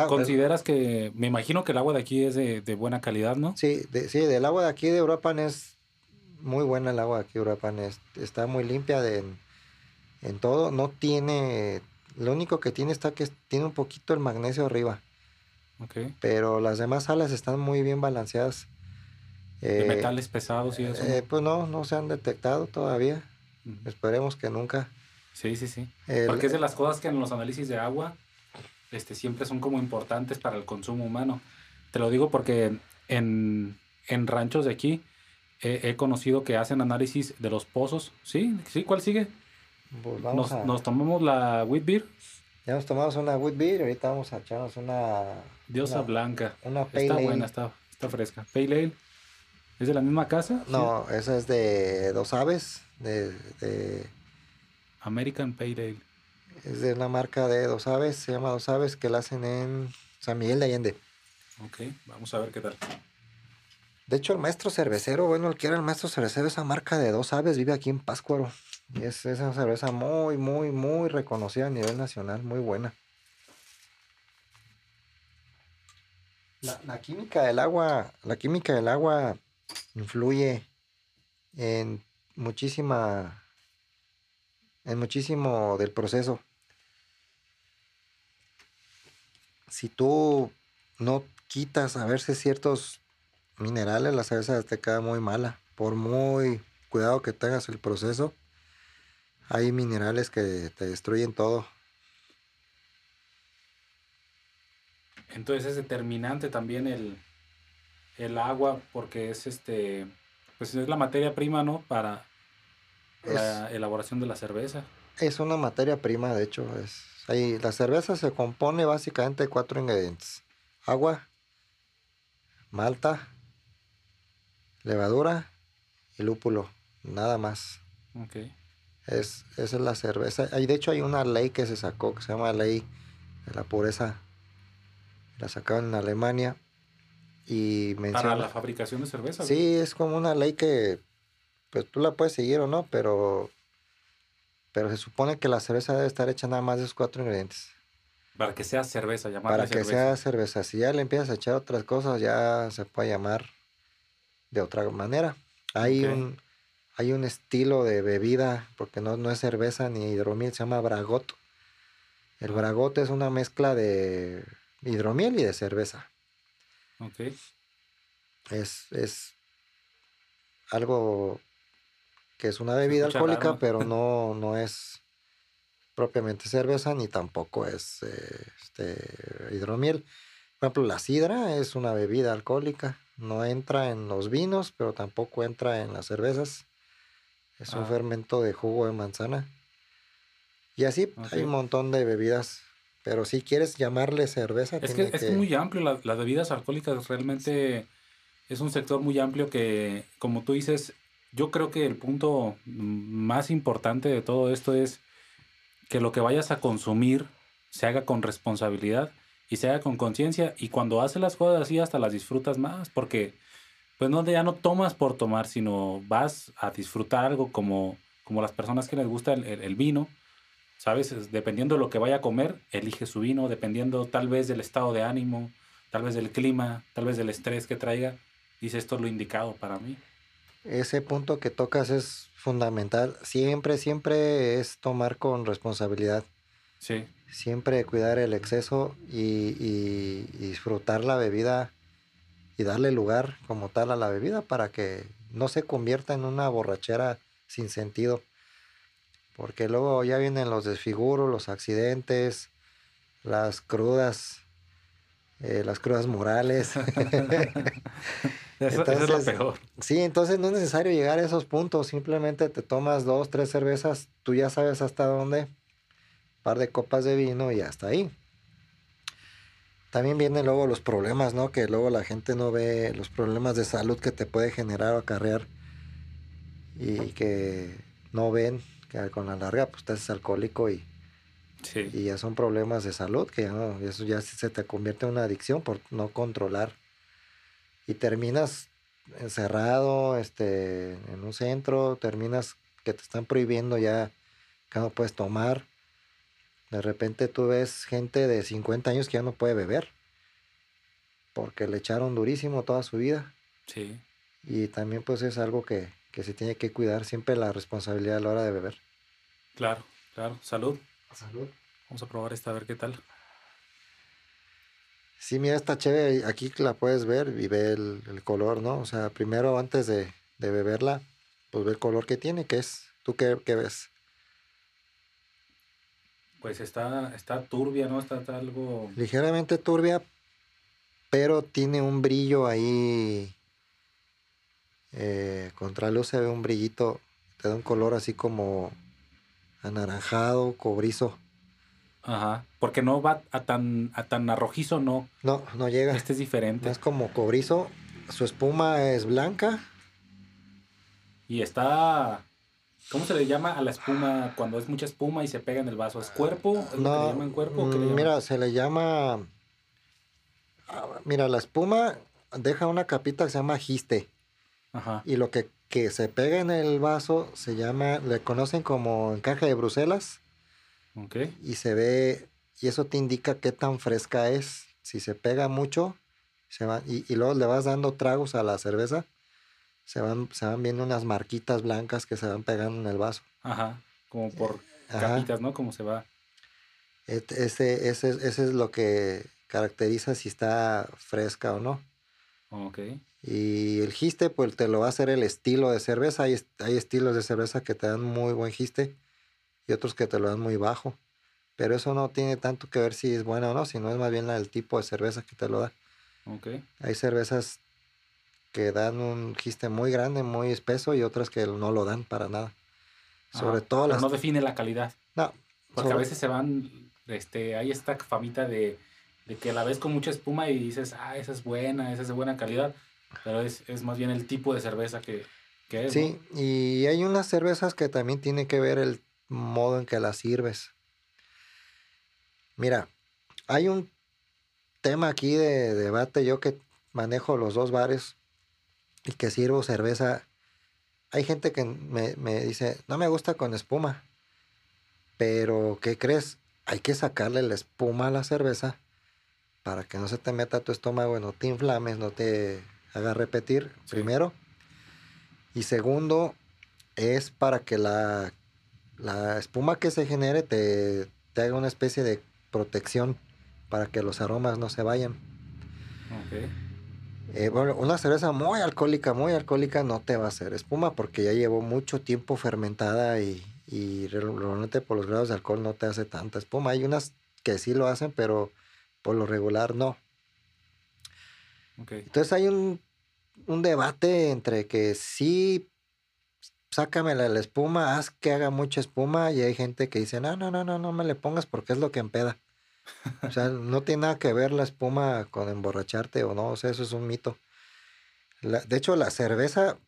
¿Consideras que, me imagino que el agua de aquí es de, buena calidad, ¿no? Sí, sí, del agua de aquí de Urapan es muy buena el agua aquí, Urapan. está muy limpia de, en, todo. No tiene. Lo único que tiene está que tiene un poquito el magnesio arriba. Okay. Pero las demás salas están muy bien balanceadas. ¿De eh, metales pesados y eso? Eh, pues no, no se han detectado todavía. Esperemos que nunca. Sí, sí, sí. Porque es de las cosas que en los análisis de agua este, siempre son como importantes para el consumo humano. Te lo digo porque en, en ranchos de aquí he, conocido que hacen análisis de los pozos. ¿Sí? ¿Sí? ¿Cuál sigue? Pues nos, tomamos la wheat beer. Ya nos tomamos una wheat beer y ahorita vamos a echarnos una... Diosa blanca. Una Está buena, está, está fresca. Pale Ale. ¿Es de la misma casa? No, esa es de Dos Aves, de, American Pale Ale. Es de una marca de Dos Aves, se llama Dos Aves, que la hacen en San Miguel de Allende. Ok, vamos a ver qué tal. De hecho, el maestro cervecero, bueno, el que era el maestro cervecero, esa marca de dos aves vive aquí en Páscuaro. Y es, esa cerveza muy, muy, muy reconocida a nivel nacional, muy buena. La, química del agua, la química del agua influye en muchísima, en muchísimo del proceso. Si tú no quitas a verse ciertos minerales, la cerveza te queda muy mala. Por muy cuidado que tengas el proceso, hay minerales que te destruyen todo. Entonces es determinante también el, el agua porque es este pues es la materia prima, ¿no? Para la elaboración de la cerveza. Es una materia prima, de hecho. Es, ahí, la cerveza se compone básicamente de cuatro ingredientes. Agua, malta, levadura y lúpulo. Nada más. Ok. Es, esa es la cerveza. De hecho, hay una ley que se sacó que se llama Ley de la Pureza. La sacaron en Alemania y menciona... Para la fabricación de cerveza. Sí, es como una ley que pues tú la puedes seguir o no, pero pero se supone que la cerveza debe estar hecha nada más de esos cuatro ingredientes. Para que sea cerveza, llamarla Para que sea cerveza. Si ya le empiezas a echar otras cosas, ya se puede llamar de otra manera. Hay un hay un estilo de bebida, porque no, no es cerveza ni hidromiel, se llama bragot. El bragot es una mezcla de hidromiel y de cerveza. Ok. Es, es algo que es una bebida alcohólica, pero no, *laughs* no es propiamente cerveza ni tampoco es eh, este, hidromiel. Por ejemplo, la sidra es una bebida alcohólica, no entra en los vinos, pero tampoco entra en las cervezas. Es un ah. fermento de jugo de manzana. Y así hay un montón de bebidas pero si quieres llamarle cerveza... Es que, es muy amplio, las bebidas alcohólicas realmente es un sector muy amplio que, como tú dices, yo creo que el punto más importante de todo esto es que lo que vayas a consumir se haga con responsabilidad y se haga con conciencia y cuando haces las cosas así hasta las disfrutas más porque pues no ya no tomas por tomar sino vas a disfrutar algo como como las personas que les gusta el vino ¿sabes? Dependiendo de lo que vaya a comer, elige su vino, dependiendo tal vez del estado de ánimo, tal vez del clima, tal vez del estrés que traiga, dice esto es lo indicado para mí. Ese punto que tocas es fundamental. Siempre, siempre es tomar con responsabilidad. Sí. Siempre cuidar el exceso y, y disfrutar la bebida y darle lugar como tal a la bebida para que no se convierta en una borrachera sin sentido porque luego ya vienen los desfiguros, los accidentes, las crudas, eh, las crudas morales. *laughs* *laughs* eso, es lo peor. Sí, entonces no es necesario llegar a esos puntos, simplemente te tomas dos, tres cervezas, tú ya sabes hasta dónde, par de copas de vino y hasta ahí. También vienen luego los problemas, ¿no? Que luego la gente no ve los problemas de salud que te puede generar o acarrear y que no ven que con la larga pues te haces alcohólico y, y ya son problemas de salud, que ya no, eso ya se te convierte en una adicción por no controlar. Y terminas encerrado este, en un centro, terminas que te están prohibiendo ya que no puedes tomar. De repente tú ves gente de 50 años que ya no puede beber porque le echaron durísimo toda su vida. Sí. Y también pues es algo que, que se tiene que cuidar siempre la responsabilidad a la hora de beber. Claro, claro. Salud. Salud. Vamos a probar esta a ver qué tal. Sí, mira, está chévere. Aquí la puedes ver y ve el, color, ¿no? O sea, primero antes de, beberla, pues ve el color que tiene, que es. ¿Tú qué, ves? Pues está, está turbia, ¿no? Está, algo... Ligeramente turbia, pero tiene un brillo ahí eh, luz se ve un brillito, te da un color así como anaranjado, cobrizo. Ajá, porque no va a tan, a tan arrojizo, no. No, no llega. Este es diferente. Es como cobrizo, su espuma es blanca. Y está... ¿Cómo se le llama a la espuma cuando es mucha espuma y se pega en el vaso? ¿Es cuerpo? no, cuerpo? mira, se le llama... Mira, la espuma deja una capita que se llama giste. Y lo que, se pega en el vaso se llama, le conocen como encaje de Bruselas. Y se ve, y eso te indica qué tan fresca es. Si se pega mucho, se va, y, luego le vas dando tragos a la cerveza, se van, se van viendo unas marquitas blancas que se van pegando en el vaso. Ajá, como por capitas, ¿no? Como se va. Ese, ese, ese es lo que caracteriza si está fresca o no. Ok. Y el giste, pues te lo va a hacer el estilo de cerveza. Hay, hay estilos de cerveza que te dan muy buen giste y otros que te lo dan muy bajo. Pero eso no tiene tanto que ver si es buena o no, sino es más bien el tipo de cerveza que te lo da. Okay. Hay cervezas que dan un giste muy grande, muy espeso y otras que no lo dan para nada. Sobre todo las... no define la calidad. No. Porque a veces se van, este, hay esta famita de, de, que la ves con mucha espuma y dices, ah, esa es buena, esa es de buena calidad. Pero es, es más bien el tipo de cerveza que, que es. Sí, y hay unas cervezas que también tiene que ver el modo en que las sirves. Mira, hay un tema aquí de debate, yo que manejo los dos bares y que sirvo cerveza, hay gente que me, dice, no me gusta con espuma, pero ¿qué crees? Hay que sacarle la espuma a la cerveza para que no se te meta a tu estómago, no te inflames, no te haga repetir, primero. Y segundo, es para que la, la espuma que se genere te, te haga una especie de protección para que los aromas no se vayan. Eh, bueno, una cerveza muy alcohólica, muy alcohólica no te va a hacer espuma porque ya llevó mucho tiempo fermentada y, y realmente por los grados de alcohol no te hace tanta espuma. Hay unas que sí lo hacen, pero por lo regular no. Entonces hay un, un, debate entre que sí, sácame la, la espuma, haz que haga mucha espuma y hay gente que dice, no, no, no, no, no me le pongas porque es lo que empeda. O sea, no tiene nada que ver la espuma con emborracharte o no, o sea, eso es un mito. de hecho, la cerveza,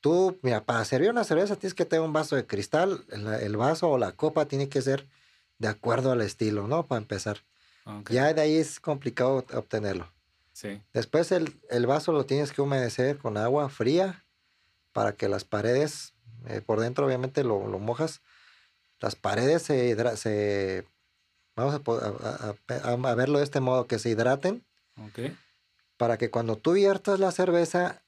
tú, mira, para servir una cerveza tienes que tener un vaso de cristal, el, vaso o la copa tiene que ser de acuerdo al estilo, ¿no? Para empezar. Ya de ahí es complicado obtenerlo. Sí. Después el, vaso lo tienes que humedecer con agua fría para que las paredes, eh, por dentro obviamente lo, lo, mojas, las paredes se, se Vamos a, verlo de este modo, que se hidraten. Para que cuando tú viertas la cerveza,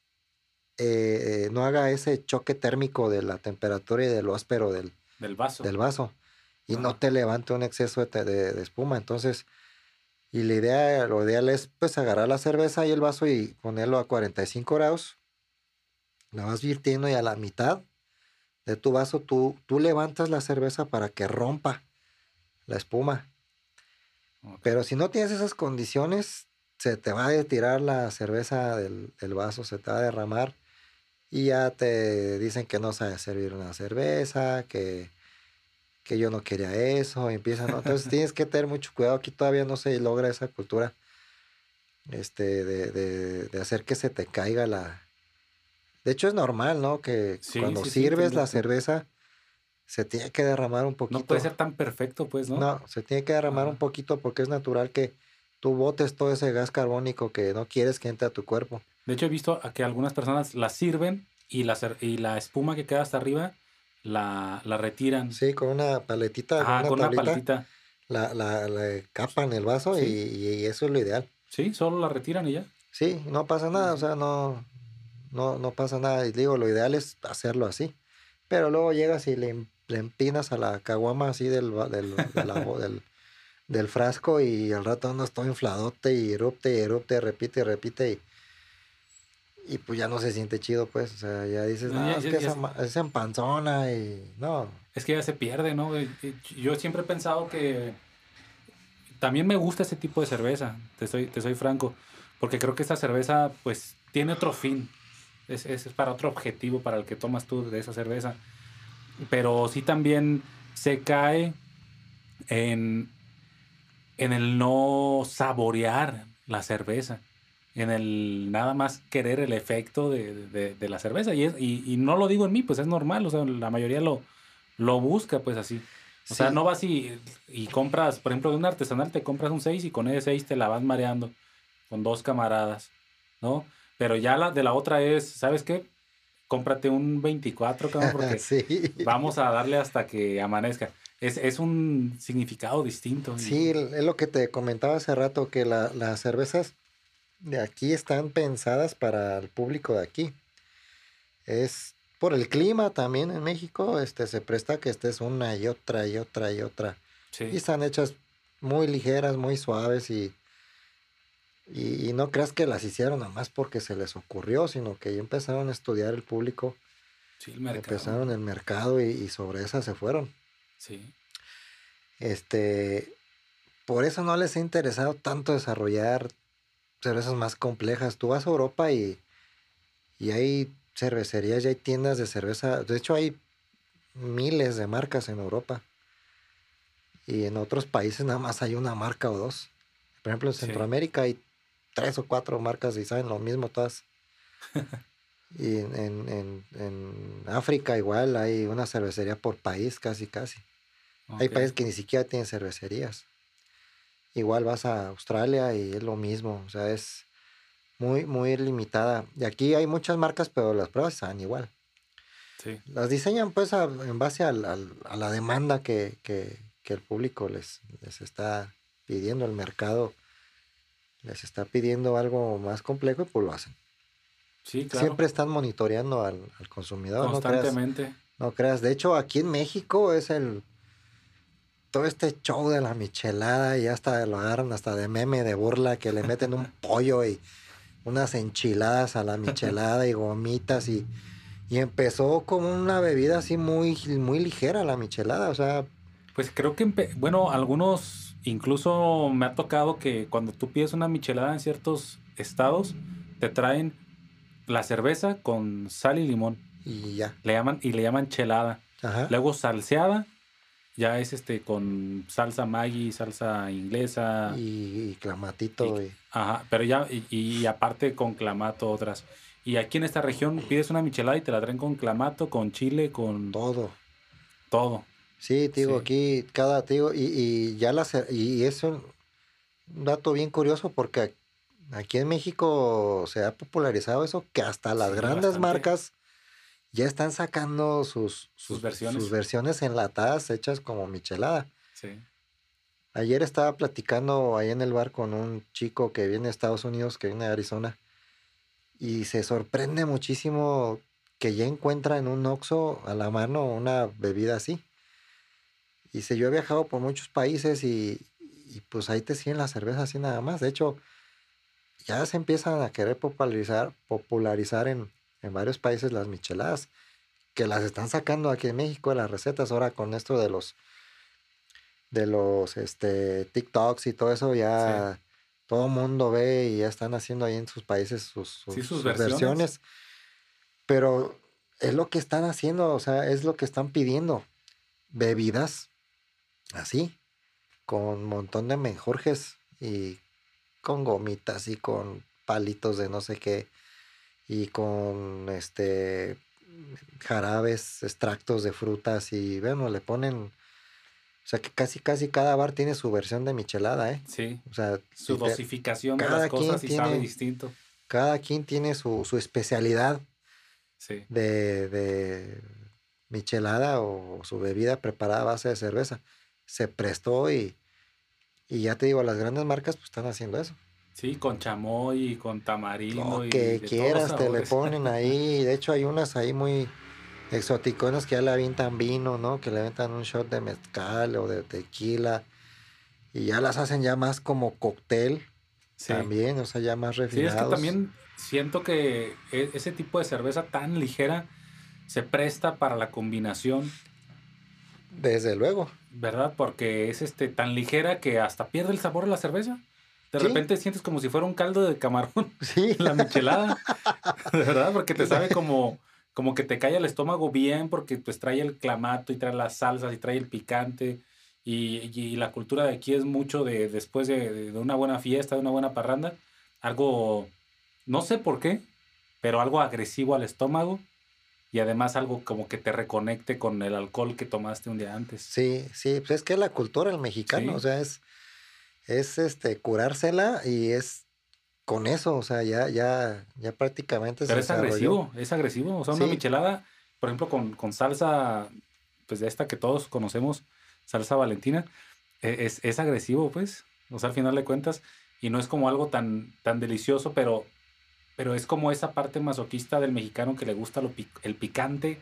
eh, no haga ese choque térmico de la temperatura y de lo áspero del, del vaso. Del vaso. Y no te levante un exceso de, espuma. Entonces, y la idea, lo ideal es pues agarrar la cerveza y el vaso y ponerlo a 45 grados. La vas virtiendo y a la mitad de tu vaso tú, tú levantas la cerveza para que rompa la espuma. Pero si no tienes esas condiciones, se te va a tirar la cerveza del, vaso, se te va a derramar y ya te dicen que no sabes servir una cerveza, que, que yo no quería eso, empiezan, entonces tienes que tener mucho cuidado, aquí todavía no se logra esa cultura este, de, de, hacer que se te caiga la... De hecho es normal, ¿no? Que cuando sirves la cerveza se tiene que derramar un poquito. No puede ser tan perfecto, pues, ¿no? No, se tiene que derramar un poquito porque es natural que tú botes todo ese gas carbónico que no quieres que entre a tu cuerpo. De hecho, he visto a que algunas personas la sirven y la, y la espuma que queda hasta arriba la, la retiran. Sí, con una paletita. Ah, con una, paletita. La, la, la capan el vaso y, y, eso es lo ideal. Sí, solo la retiran y ya. Sí, no pasa nada, o sea, no, no, no pasa nada. Y digo, lo ideal es hacerlo así. Pero luego llegas y le le empinas a la caguama así del, del, del, del, frasco y al rato ando todo infladote y erupte y erupte, repite y repite y, y pues ya no se siente chido, pues. O sea, ya dices, no, es que es, empanzona y no. Es que ya se pierde, ¿no? Yo siempre he pensado que también me gusta ese tipo de cerveza, te soy, te soy franco, porque creo que esta cerveza pues tiene otro fin, es, es para otro objetivo para el que tomas tú de esa cerveza pero sí también se cae en, en el no saborear la cerveza, en el nada más querer el efecto de, la cerveza. Y, y, no lo digo en mí, pues es normal, o sea, la mayoría lo, lo busca pues así. O sea, no vas y, y, compras, por ejemplo, de un artesanal te compras un 6 y con ese 6 te la vas mareando con dos camaradas, ¿no? Pero ya la de la otra es, ¿sabes qué? Cómprate un 24, *laughs* porque vamos a darle hasta que amanezca. Es, un significado distinto. Sí, es lo que te comentaba hace rato, que las cervezas de aquí están pensadas para el público de aquí. es por el clima también en México, este, se presta que estés una y otra y otra y otra. Y están hechas muy ligeras, muy suaves y, y, no creas que las hicieron nada más porque se les ocurrió, sino que ya empezaron a estudiar el público. Sí, el mercado. Empezaron el mercado y, y sobre esas se fueron. Sí. Este, por eso no les ha interesado tanto desarrollar cervezas más complejas. Tú vas a Europa y, y hay cervecerías, ya hay tiendas de cerveza. De hecho, hay miles de marcas en Europa. Y en otros países nada más hay una marca o dos. Por ejemplo, en Centroamérica hay tres o cuatro marcas y saben lo mismo todas. *laughs* y en, África igual hay una cervecería por país, casi, casi. Hay países que ni siquiera tienen cervecerías. Igual vas a Australia y es lo mismo. O sea, es muy, muy limitada. Y aquí hay muchas marcas, pero las pruebas están igual. Sí. Las diseñan pues en base a la demanda que, el público les, les está pidiendo, el mercado les está pidiendo algo más complejo y pues lo hacen. Sí, claro. Siempre están monitoreando al, consumidor. Constantemente. No creas, De hecho, aquí en México es el todo este show de la michelada y hasta lo agarran hasta de meme de burla que le meten un *laughs* pollo y unas enchiladas a la michelada y gomitas y, y empezó como una bebida así muy, muy ligera la michelada, o sea... Pues creo que, bueno, algunos, incluso me ha tocado que cuando tú pides una michelada en ciertos estados, te traen la cerveza con sal y limón. Y ya. Le llaman, y le llaman chelada. Luego salseada ya es este con salsa Maggi, salsa inglesa. Y, clamatito. Ajá, pero ya, y, aparte con clamato otras. Y aquí en esta región pides una michelada y te la traen con clamato, con chile, con... Todo. Todo. Sí, digo, aquí cada, digo, y, y ya las, y es un dato bien curioso porque aquí en México se ha popularizado eso que hasta las grandes marcas ya están sacando sus, sus, versiones. sus versiones enlatadas hechas como michelada. Sí. Ayer estaba platicando ahí en el bar con un chico que viene de Estados Unidos, que viene de Arizona, y se sorprende muchísimo que ya encuentra en un Oxxo a la mano una bebida así. Y dice, yo he viajado por muchos países y, y pues ahí te siguen la cerveza así nada más. De hecho, ya se empiezan a querer popularizar, popularizar en, en varios países las micheladas, que las están sacando aquí en México de las recetas. Ahora con esto de los de los este, TikToks y todo eso, ya todo el mundo ve y ya están haciendo ahí en sus países sus, versiones. Pero es lo que están haciendo, o sea, es lo que están pidiendo. Bebidas así, con un montón de menjurjes y con gomitas y con palitos de no sé qué y con este jarabes, extractos de frutas y bueno, le ponen, o sea que casi casi cada bar tiene su versión de michelada, ¿eh? Sí. O sea, su dosificación de las cosas y sabe distinto. Cada quien tiene su, su especialidad sí. de, de michelada o su bebida preparada a base de cerveza. Se prestó y, y ya te digo, las grandes marcas pues están haciendo eso. Sí, con chamoy, con tamarindo. Lo que quieras te le ponen ahí. De *laughs* hecho, hay unas ahí muy exoticonas que ya le avientan vino, ¿no? Que le avientan un shot de mezcal o de tequila. Y ya las hacen ya más como cóctel también, o sea, ya más refinados. Sí, es que también siento que e, ese tipo de cerveza tan ligera se presta para la combinación. Desde luego. ¿Verdad? Porque es este tan ligera que hasta pierde el sabor de la cerveza. De repente sientes como si fuera un caldo de camarón. *laughs* Sí. La michelada. de verdad, porque te sabe como, como que te cae el estómago bien, porque pues trae el clamato y trae las salsas y trae el picante. Y, la cultura de aquí es mucho de después de, de, una buena fiesta, de una buena parranda, algo, no sé por qué, pero algo agresivo al estómago y además algo como que te reconecte con el alcohol que tomaste un día antes. Sí, sí, pues es que es la cultura del mexicano, o sea, es es este curársela y es con eso, o sea, ya, ya, ya prácticamente Pero es agresivo, es agresivo. O sea, una michelada, por ejemplo, con, salsa, pues de esta que todos conocemos, salsa valentina, e, es, es, agresivo, pues. O sea, al final de cuentas, y no es como algo tan, tan delicioso, pero pero es como esa parte masoquista del mexicano que le gusta lo el picante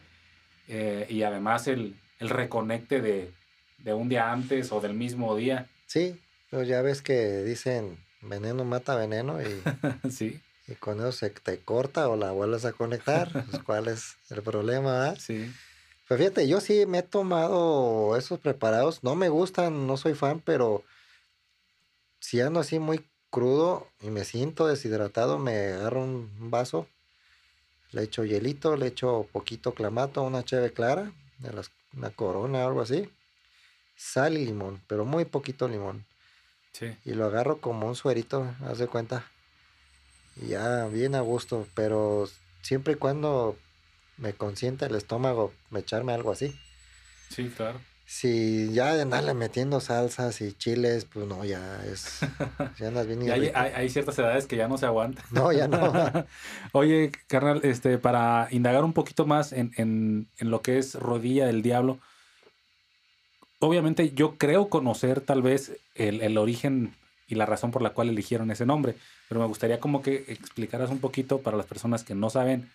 eh, y además el, el reconecte de, de, un día antes o del mismo día. Sí, pero ya ves que dicen veneno mata veneno y, *laughs* sí. y con eso se te corta o la vuelves a conectar. pues, ¿Cuál es el problema? Sí. Pues fíjate, yo sí me he tomado esos preparados. No me gustan, no soy fan, pero si ando así muy crudo y me siento deshidratado, me agarro un vaso, le echo hielito, le echo poquito clamato, una cheve clara, de las, una corona o algo así, sal y limón, pero muy poquito limón. Sí. Y lo agarro como un suerito, haz de cuenta. Y ya bien a gusto, pero siempre y cuando me consienta el estómago me echarme algo así. Sí, claro. Si ya de andarle metiendo salsas y chiles, pues no, ya es. *laughs* Ya andas bien hay, hay, ciertas edades que ya no se aguantan. No, ya no. *laughs* Oye, carnal, este, para indagar un poquito más en, en, en, lo que es Rodilla del Diablo, obviamente yo creo conocer tal vez el, el origen y la razón por la cual eligieron ese nombre, pero me gustaría como que explicaras un poquito para las personas que no saben,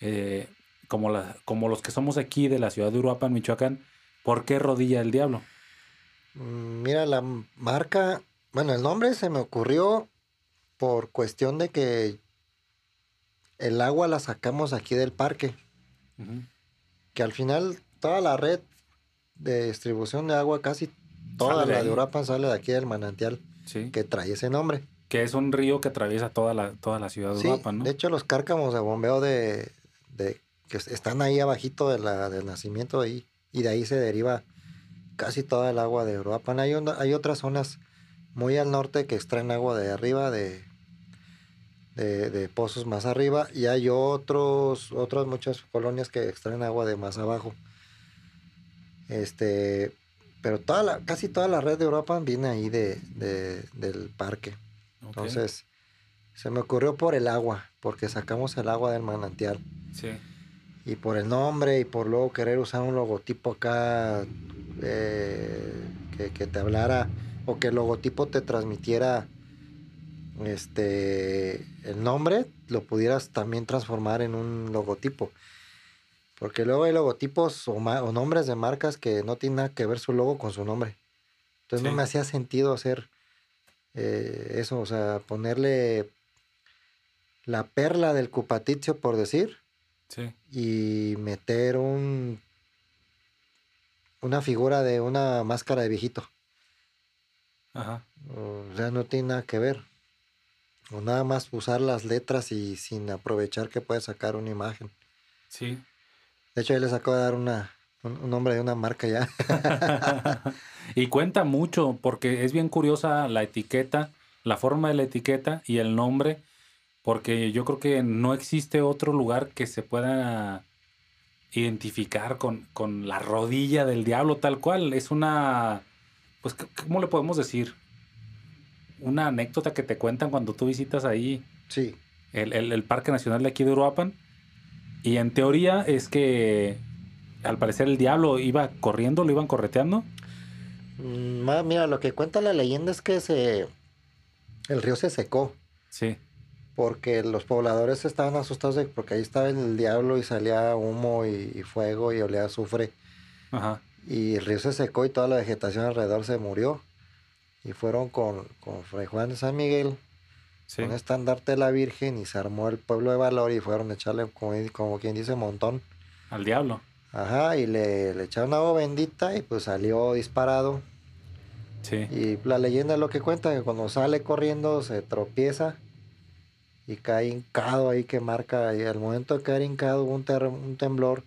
eh, como, la, como los que somos aquí de la ciudad de Uruapan, Michoacán, ¿Por qué Rodilla del Diablo? Mm, mira, la marca, bueno, el nombre se me ocurrió por cuestión de que el agua la sacamos aquí del parque. Que al final toda la red de distribución de agua, casi toda la de Uruapan sale de aquí del manantial que trae ese nombre. Que es un río que atraviesa toda la, toda la ciudad de sí, ¿no? De hecho, los cárcamos de bombeo de, de que están ahí abajito de la, del nacimiento ahí y de ahí se deriva casi toda el agua de Uruapan. Hay, hay otras zonas muy al norte que extraen agua de arriba, de, de, pozos más arriba, y hay otros, otras muchas colonias que extraen agua de más abajo. Este, pero toda la, casi toda la red de Uruapan viene ahí de, del parque. Entonces, se me ocurrió por el agua, porque sacamos el agua del manantial. Sí y por el nombre y por luego querer usar un logotipo acá eh, que, te hablara o que el logotipo te transmitiera este el nombre lo pudieras también transformar en un logotipo. Porque luego hay logotipos o, nombres de marcas que no tienen nada que ver su logo con su nombre. Entonces no me hacía sentido hacer eh, eso o sea ponerle la perla del cupatizio por decir y meter un una figura de una máscara de viejito. Ajá. O sea, no tiene nada que ver. O nada más usar las letras y sin aprovechar que puede sacar una imagen. Sí. De hecho, él les acabo de dar una, un, nombre de una marca ya. *laughs* y cuenta mucho, porque es bien curiosa la etiqueta, la forma de la etiqueta y el nombre porque yo creo que no existe otro lugar que se pueda identificar con, con la rodilla del diablo tal cual. Es una, pues, ¿cómo le podemos decir? Una anécdota que te cuentan cuando tú visitas ahí sí. el, Parque Nacional de aquí de Uruapan. Y en teoría es que al parecer el diablo iba corriendo, lo iban correteando. Mm, mira, lo que cuenta la leyenda es que se el río se secó. Sí porque los pobladores estaban asustados porque ahí estaba el diablo y salía humo y, fuego y olía azufre. Ajá. Y el río se secó y toda la vegetación alrededor se murió. Y fueron con, con Fray Juan de San Miguel, sí. con estandarte de la Virgen, y se armó el pueblo de Valor y fueron a echarle, como, quien dice, montón. Al diablo. Ajá, y le, le echaron agua bendita y pues salió disparado. Sí. Y la leyenda es lo que cuenta, que cuando sale corriendo se tropieza y cae hincado ahí que marca ahí. Al momento de caer hincado hubo un, un temblor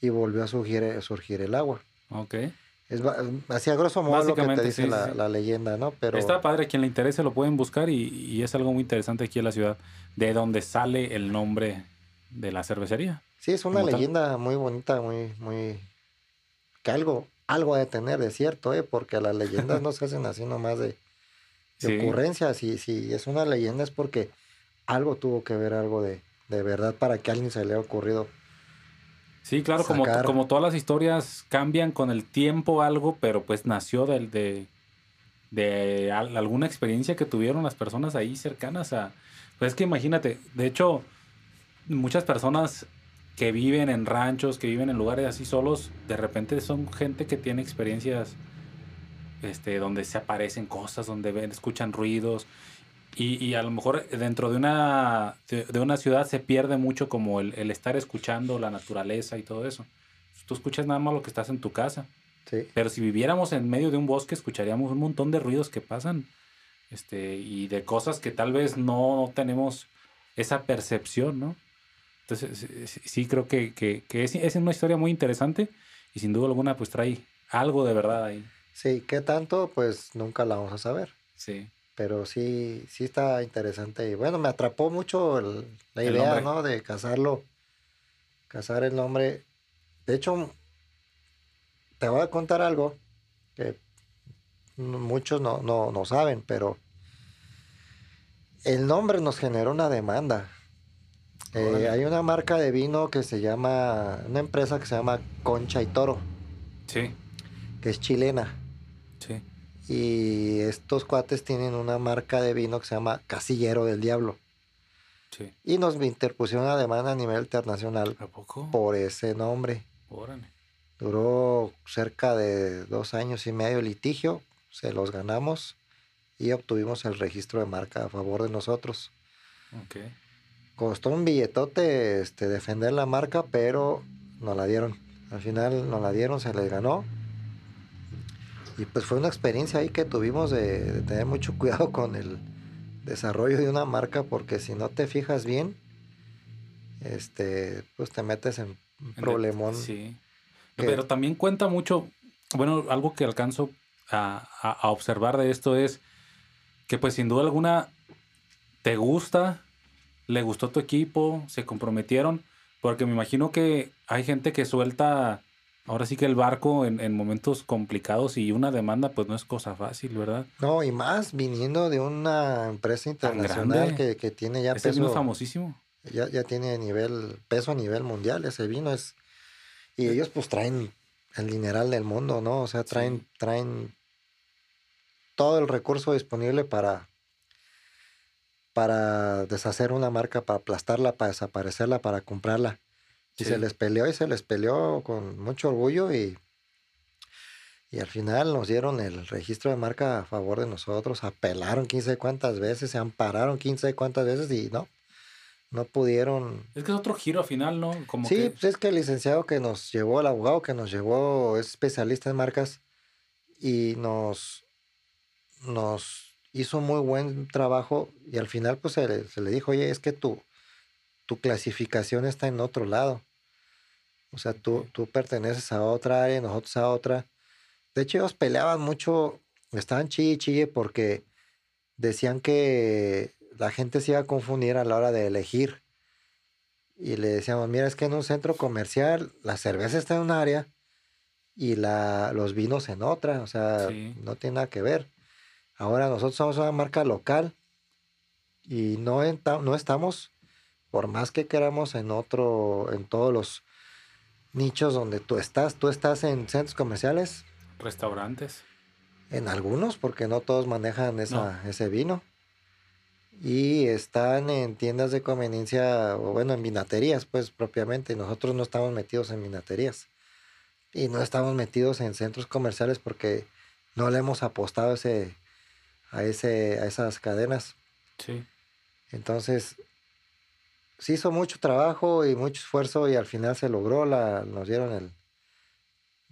y volvió a surgir, surgir el agua. Ok. Es, así a grosso modo lo que te dice la, leyenda, ¿no? Pero... Está padre, quien le interese lo pueden buscar y, y, es algo muy interesante aquí en la ciudad, de donde sale el nombre de la cervecería. Sí, es una leyenda muy bonita, muy, muy... que algo, algo ha de tener, de cierto, ¿eh? Porque las leyendas *laughs* no se hacen así nomás de, de ocurrencias. Si, si es una leyenda es porque algo tuvo que ver, algo de, verdad para que a alguien se le haya ocurrido. Sí, claro, como, como todas las historias cambian con el tiempo algo, pero pues nació del de, de alguna experiencia que tuvieron las personas ahí cercanas a... Pues es que imagínate, de hecho, muchas personas que viven en ranchos, que viven en lugares así solos, de repente son gente que tiene experiencias este, donde se aparecen cosas, donde ven, escuchan ruidos. Y, a lo mejor dentro de una, de, una ciudad se pierde mucho como el, el, estar escuchando la naturaleza y todo eso. Tú escuchas nada más lo que estás en tu casa. Sí. Pero si viviéramos en medio de un bosque, escucharíamos un montón de ruidos que pasan este, y de cosas que tal vez no tenemos esa percepción, ¿no? Entonces, sí, creo que, que, que es, es, una historia muy interesante y sin duda alguna, pues trae algo de verdad ahí. Sí, ¿qué tanto? Pues nunca la vamos a saber. Sí. Pero sí, sí está interesante. Y bueno, me atrapó mucho la idea, ¿no? De casarlo, casar el nombre. De hecho, te voy a contar algo que muchos no, no, no saben, pero el nombre nos generó una demanda. Eh, hay una marca de vino que se llama, una empresa que se llama Concha y Toro. Sí. Que es chilena. Sí. Y estos cuates tienen una marca de vino que se llama Casillero del Diablo. Sí. Y nos interpusieron una demanda a nivel internacional ¿A poco? por ese nombre. Órale. Duró cerca de dos años y medio el litigio, se los ganamos y obtuvimos el registro de marca a favor de nosotros. Okay. Costó un billetote este, defender la marca, pero nos la dieron. Al final nos la dieron, se les ganó. Y pues fue una experiencia ahí que tuvimos de, tener mucho cuidado *laughs* con el desarrollo de una marca, porque si no te fijas bien, este, pues te metes en un problemón. Sí. Pero también cuenta mucho, bueno, algo que alcanzo a, a, observar de esto es que pues sin duda alguna te gusta le gustó tu equipo, se comprometieron, porque me imagino que hay gente que suelta ahora sí que el barco en, momentos complicados y una demanda pues no es cosa fácil, ¿verdad? No, y más viniendo de una empresa internacional que, tiene ya peso. vino famosísimo. Ya, ya tiene nivel, peso a nivel mundial, ese vino es... Y ellos pues traen el dineral del mundo, ¿no? O sea, traen, traen todo el recurso disponible para, para deshacer una marca, para aplastarla, para desaparecerla, para comprarla. Y se les peleó y se les peleó con mucho orgullo y, y al final nos dieron el registro de marca a favor de nosotros, apelaron 15 cuantas veces, se ampararon 15 cuantas veces y no, no pudieron. Es que es otro giro al final, ¿no? Como sí, pues es que el licenciado que nos llevó, el abogado que nos llevó, es especialista en marcas y nos, nos hizo muy buen trabajo y al final pues se le, dijo, oye, es que tu, tu clasificación está en otro lado. O sea, tú, tú perteneces a otra área, nosotros a otra. De hecho, ellos peleaban mucho, estaban chille chille porque decían que la gente se iba a confundir a la hora de elegir. Y le decíamos, mira, es que en un centro comercial la cerveza está en un área y la, los vinos en otra. O sea, no tiene nada que ver. Ahora nosotros somos una marca local y no, no estamos, por más que queramos, en otro, en todos los nichos donde tú estás. Tú estás en centros comerciales. Restaurantes. En algunos, porque no todos manejan ese vino. Y están en tiendas de conveniencia, o bueno, en vinaterías, pues propiamente. Nosotros no estamos metidos en vinaterías. Y no estamos metidos en centros comerciales porque no le hemos apostado ese, a, ese, a esas cadenas. Sí. Entonces, se hizo mucho trabajo y mucho esfuerzo y al final se logró, la, nos dieron el,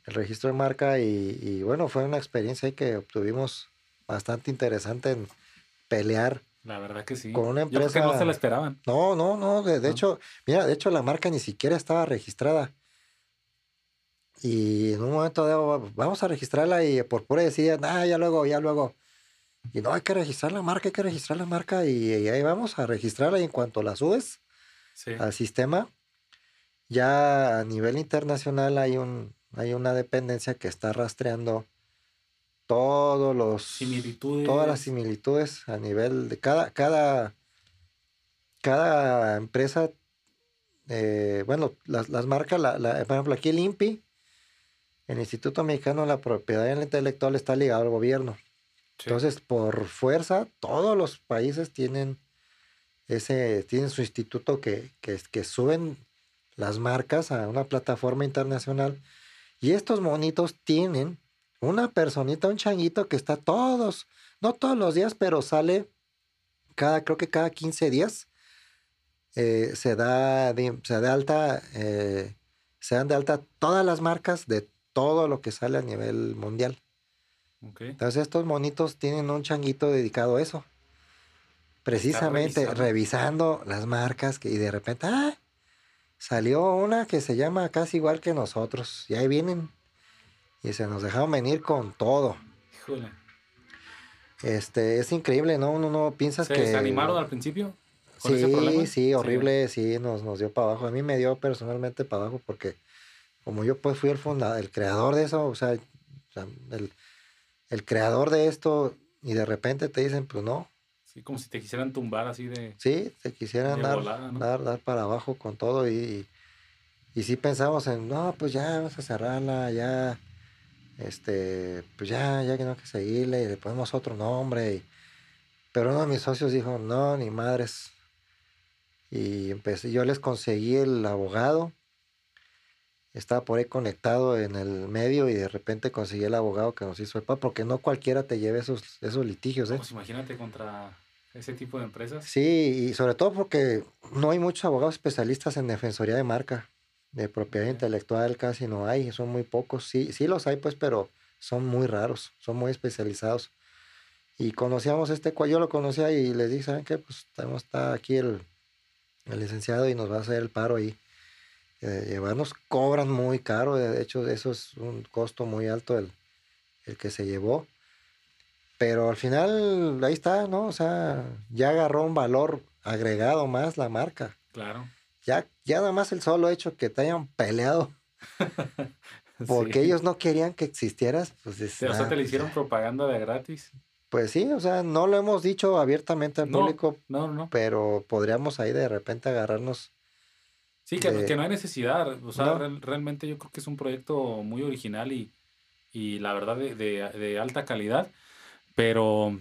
el registro de marca y, bueno, fue una experiencia que obtuvimos bastante interesante en pelear. La verdad que sí. Con una empresa. no se la esperaban. No, no, no. De, hecho, mira, de hecho la marca ni siquiera estaba registrada. Y en un momento de, vamos a registrarla y por pura decir, ah, ya luego, ya luego. Y no, hay que registrar la marca, hay que registrar la marca y, ahí vamos a registrarla y en cuanto la subes al sistema, ya a nivel internacional hay, un, hay una dependencia que está rastreando todos los similitudes. todas las similitudes a nivel de cada cada cada empresa eh, bueno las, marcas la, por ejemplo aquí el INPI el Instituto Mexicano de la Propiedad Intelectual está ligado al gobierno. Entonces, por fuerza, todos los países tienen ese, tienen su instituto que, que, que suben las marcas a una plataforma internacional y estos monitos tienen una personita, un changuito que está todos, no todos los días, pero sale cada, creo que cada 15 días. Eh, se, da se da alta, eh, se dan de alta todas las marcas de todo lo que sale a nivel mundial. Entonces estos monitos tienen un changuito dedicado a eso. Precisamente revisando. las marcas que, y de repente, ah, salió una que se llama casi igual que nosotros. Y ahí vienen y se nos dejaron venir con todo. Híjole. Este, es increíble, ¿no? Uno no piensa que... ¿Se animaron al principio? sí, sí, horrible, sí, nos, nos dio para abajo. A mí me dio personalmente para abajo porque como yo pues fui el fundador, el creador de eso, o sea, el, el, creador de esto y de repente te dicen, pues no. Sí, como si te quisieran tumbar así de... Sí, te quisieran dar, dar, dar para abajo con todo y, y, y sí pensamos en, no, pues ya vamos a cerrarla, ya este, pues ya, ya que no hay que seguirle y le ponemos otro nombre. pero uno de mis socios dijo, no, ni madres. Y empecé, yo les conseguí el abogado. Estaba por ahí conectado en el medio y de repente conseguí el abogado que nos hizo el PAP, porque no cualquiera te lleve esos, esos litigios. ¿eh? Pues imagínate contra ese tipo de empresas. Sí, y sobre todo porque no hay muchos abogados especialistas en defensoría de marca de propiedad intelectual casi no hay, son muy pocos. Sí, sí los hay, pues, pero son muy raros, son muy especializados. Y conocíamos este cual, yo lo conocía y les dije, ¿saben qué? Pues tenemos, está aquí el, el, licenciado y nos va a hacer el paro ahí. Eh, llevarnos cobran muy caro, de hecho, eso es un costo muy alto el, el que se llevó. Pero al final, ahí está, ¿no? O sea, ya agarró un valor agregado más la marca. Claro. Ya, ya nada más el solo hecho que te hayan peleado. *laughs* porque ellos no querían que existieras. Pues o sea, te le hicieron propaganda de gratis. Pues sí, o sea, no lo hemos dicho abiertamente al público. No, no. Pero podríamos ahí de repente agarrarnos. Sí, que, que no hay necesidad. O sea, realmente yo creo que es un proyecto muy original y, y la verdad de, de, de alta calidad. Pero,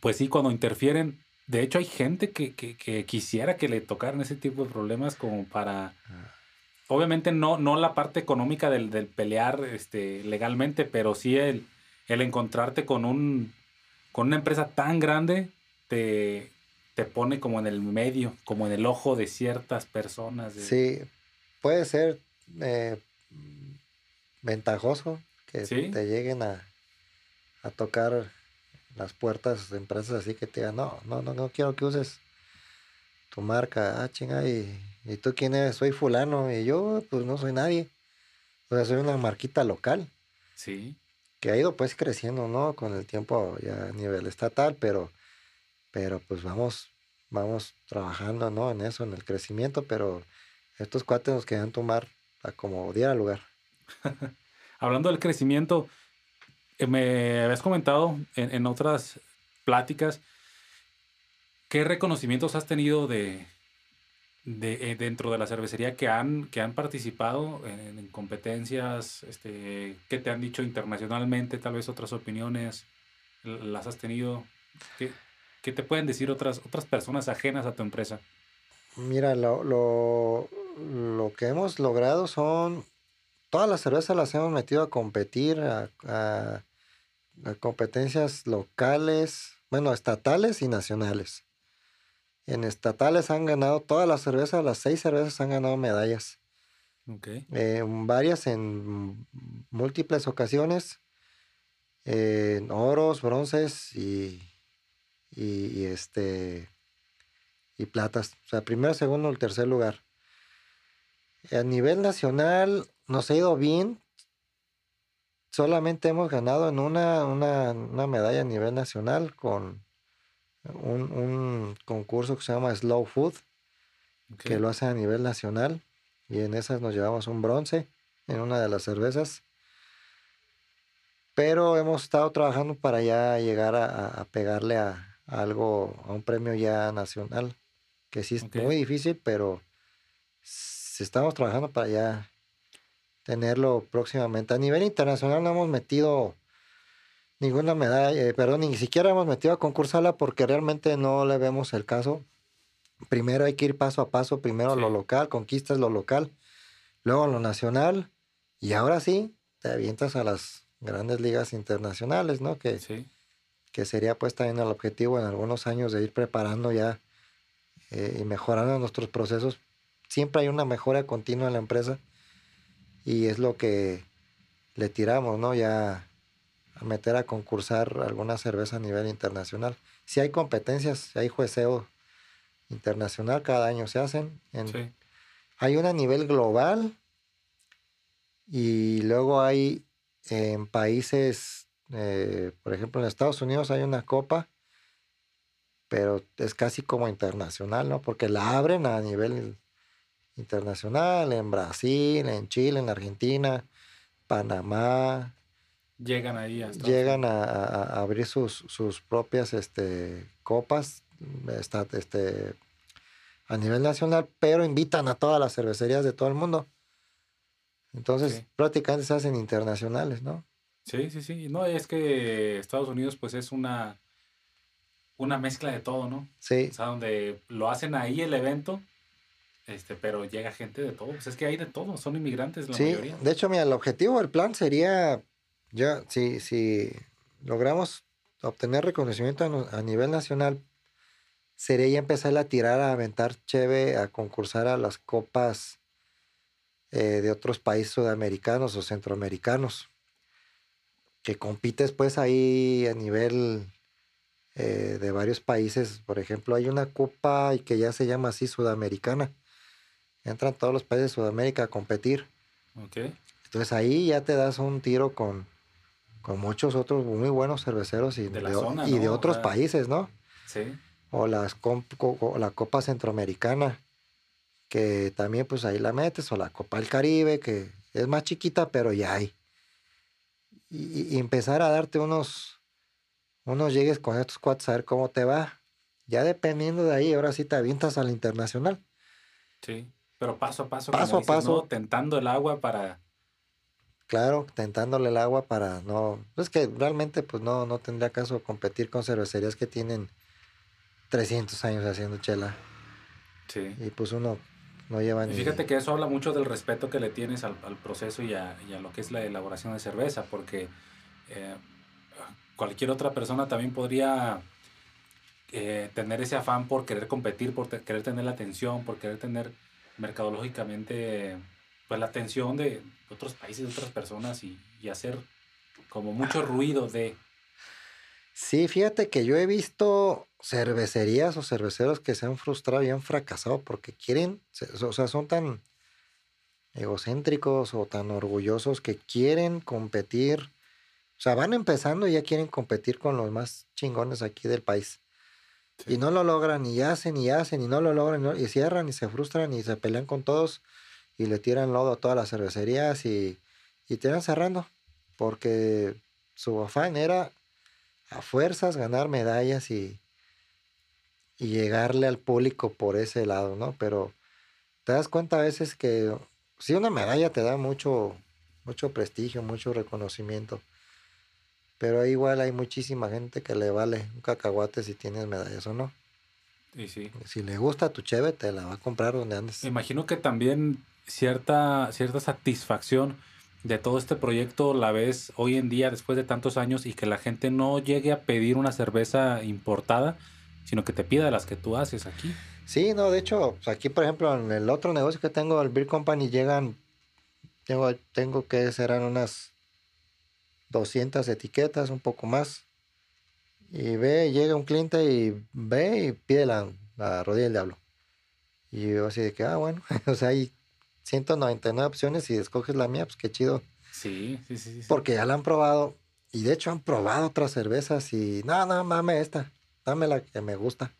pues sí, cuando interfieren de hecho, hay gente que, quisiera que le tocaran ese tipo de problemas como para... Ah. Obviamente no, no la parte económica del, pelear este, legalmente, pero sí el, el encontrarte con, un, con una empresa tan grande te, te pone como en el medio, como en el ojo de ciertas personas. Sí, puede ser eh, ventajoso que te lleguen a, a tocar las puertas de empresas así que te digan, no, no, no, no quiero que uses tu marca, ah, chinga, y, y tú quién eres, soy fulano, y yo pues no soy nadie. O sea, soy una marquita local. Sí. Que ha ido pues creciendo, ¿no? Con el tiempo ya a nivel estatal, pero, pero pues vamos, vamos trabajando, ¿no? En eso, en el crecimiento, pero estos cuates nos querían tomar a como diera lugar. *laughs* Hablando del crecimiento, me habías comentado en, otras pláticas qué reconocimientos has tenido de, de, eh, dentro de la cervecería que han, que han participado en, competencias, este, que te han dicho internacionalmente, tal vez otras opiniones, las has tenido. ¿Qué, qué te pueden decir otras, otras personas ajenas a tu empresa? Mira, lo, lo, lo que hemos logrado son todas las cervezas las hemos metido a competir, a, competencias locales, bueno, estatales y nacionales. En estatales han ganado todas las cervezas, las seis cervezas han ganado medallas. Okay. Eh, varias en múltiples ocasiones, en oros, bronces y, y, este y platas. O sea, primero, segundo y tercer lugar. A nivel nacional nos ha ido bien. Solamente hemos ganado en una, una, medalla a nivel nacional con un, concurso que se llama Slow Food, que lo hace a nivel nacional. Y en esas nos llevamos un bronce en una de las cervezas. Pero hemos estado trabajando para ya llegar a, pegarle a, algo, a un premio ya nacional, que sí es muy difícil, pero estamos trabajando para ya tenerlo próximamente. A nivel internacional no hemos metido ninguna medalla, eh, perdón, ni siquiera hemos metido a concursarla porque realmente no le vemos el caso. primero hay que ir paso a paso, primero lo local, conquistas lo local, luego lo nacional, y ahora sí, te avientas a las grandes ligas internacionales, ¿no? Que, que sería pues también el objetivo en algunos años de ir preparando ya eh, y mejorando nuestros procesos. Siempre hay una mejora continua en la empresa y es lo que le tiramos, ¿no? Ya a meter a concursar alguna cerveza a nivel internacional. Si hay competencias, si hay jueceo internacional, cada año se hacen. Hay una a nivel global y luego hay en países, eh, por ejemplo en Estados Unidos hay una copa, pero es casi como internacional, ¿no? Porque la abren a nivel internacional, en Brasil, en Chile, en Argentina, Panamá. Llegan ahí Llegan a, abrir sus, sus, propias este, copas este, a nivel nacional, pero invitan a todas las cervecerías de todo el mundo. Entonces, prácticamente se hacen internacionales, ¿no? Sí, sí, sí. No, es que Estados Unidos, pues es una, una mezcla de todo, ¿no? Sí. O sea, donde lo hacen ahí el evento, este, pero llega gente de todo. Pues es que hay de todo, son inmigrantes la sí, De hecho, mira, el objetivo del plan sería, ya, si, si logramos obtener reconocimiento a, nivel nacional, sería ya empezar a tirar, a aventar cheve, a concursar a las copas eh, de otros países sudamericanos o centroamericanos. Que compites pues ahí a nivel eh, de varios países. Por ejemplo, hay una copa que ya se llama así sudamericana entran todos los países de Sudamérica a competir. Okay. Entonces ahí ya te das un tiro con, con muchos otros muy buenos cerveceros y de, y de otros países, ¿no? Sí. O, las la Copa Centroamericana, que también pues ahí la metes, o la Copa del Caribe, que es más chiquita, pero ya hay. Y, empezar a darte unos, unos llegues con estos cuates a ver cómo te va. Ya dependiendo de ahí, ahora sí te avientas al internacional. Sí. Pero paso a paso, paso a paso, tentando el agua para. Claro, tentándole el agua para no. Es que realmente, pues no, no tendría caso competir con cervecerías que tienen 300 años haciendo chela. Sí. Y pues uno no lleva ni. fíjate que eso habla mucho del respeto que le tienes al, proceso y a, lo que es la elaboración de cerveza, porque eh, cualquier otra persona también podría eh, tener ese afán por querer competir, por querer tener la atención, por querer tener mercadológicamente pues la atención de otros países, de otras personas y, hacer como mucho ruido de... Sí, fíjate que yo he visto cervecerías o cerveceros que se han frustrado y han fracasado porque quieren, o sea, son tan egocéntricos o tan orgullosos que quieren competir. O sea, van empezando y ya quieren competir con los más chingones aquí del país. Y no lo logran, y hacen, y hacen, y no lo logran, y cierran, y se frustran, y se pelean con todos, y le tiran lodo a todas las cervecerías, y, y tiran cerrando, porque su afán era a fuerzas ganar medallas y, y llegarle al público por ese lado, ¿no? Pero te das cuenta a veces que si una medalla te da mucho, mucho prestigio, mucho reconocimiento, pero igual hay muchísima gente que le vale un cacahuate si tienes medallas o no. Y sí. Si le gusta tu cheve, te la va a comprar donde andes. imagino que también cierta, cierta satisfacción de todo este proyecto la ves hoy en día después de tantos años y que la gente no llegue a pedir una cerveza importada, sino que te pida las que tú haces aquí. Sí, no, de hecho, pues, aquí por ejemplo en el otro negocio que tengo, el Beer Company, llegan, tengo, tengo que serán unas 200 etiquetas, un poco más. Y ve, llega un cliente y ve y pide la, rodilla del diablo. Y yo así de que, ah, bueno, *laughs* o sea, hay 199 opciones y escoges la mía, pues qué chido. Sí, sí, sí, Porque ya la han probado. Y de hecho han probado otras cervezas y, no, no, dame esta, dame la que me gusta.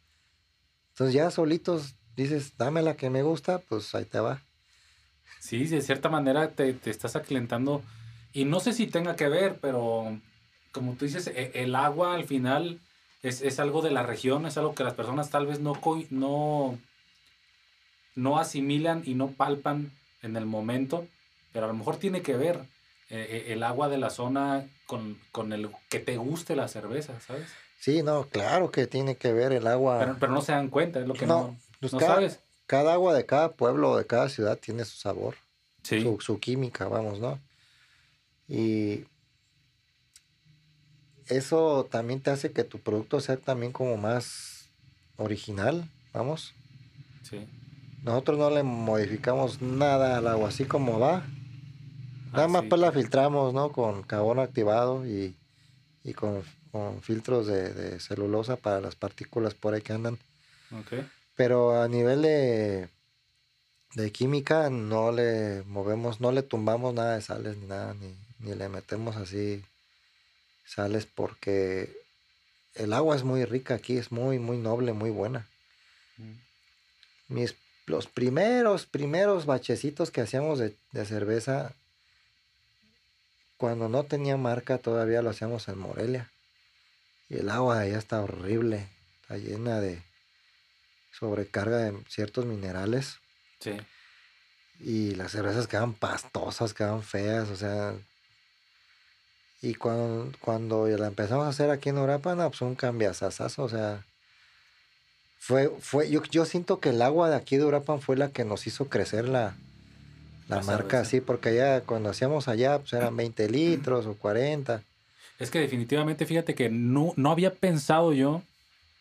Entonces ya solitos dices, dame la que me gusta, pues ahí te va. Sí, de cierta manera te, te estás aclientando y no sé si tenga que ver, pero como tú dices, e, el agua al final es, algo de la región, es algo que las personas tal vez no, no, no asimilan y no palpan en el momento, pero a lo mejor tiene que ver eh, eh, el agua de la zona con, con, el que te guste la cerveza, ¿sabes? Sí, no, claro que tiene que ver el agua. Pero, no se dan cuenta, es lo que no. Pues cada, cada agua de cada pueblo o de cada ciudad tiene su sabor, su, su química, vamos, ¿no? Y eso también te hace que tu producto sea también como más original, vamos. Sí. Nosotros no le modificamos nada al agua, así como va. Nada ah, más pues la filtramos, ¿no? Con carbono activado y, con, filtros de, celulosa para las partículas por ahí que andan. Okay. Pero a nivel de, de química no le movemos, no le tumbamos nada de sales ni nada, ni, ni le metemos así sales porque el agua es muy rica aquí, es muy, muy noble, muy buena. Mm. Mis, los primeros, primeros bachecitos que hacíamos de, cerveza, cuando no tenía marca, todavía lo hacíamos en Morelia. Y el agua allá está horrible, está llena de sobrecarga de ciertos minerales. Sí. Y las cervezas quedan pastosas, quedan feas, o sea, y cuando, cuando la empezamos a hacer aquí en Europa, no, pues un cambiazazazo, o sea, fue, fue, yo, yo siento que el agua de aquí de Europa fue la que nos hizo crecer la, la, marca así, porque allá, cuando hacíamos allá, pues eran 20 litros o 40. Es que definitivamente, fíjate que no, no había pensado yo,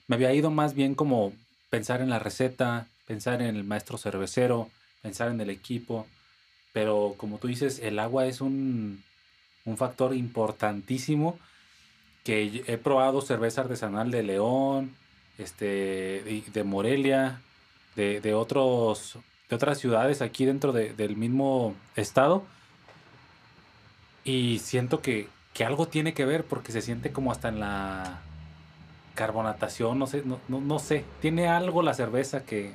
me había ido más bien como pensar en la receta, pensar en el maestro cervecero, pensar en el equipo, pero como tú dices, el agua es un, un factor importantísimo que he probado cerveza artesanal de León, este, de, Morelia, de, otros, de otras ciudades aquí dentro del mismo estado. Y siento que, algo tiene que ver porque se siente como hasta en la carbonatación, no sé, no, sé. Tiene algo la cerveza que,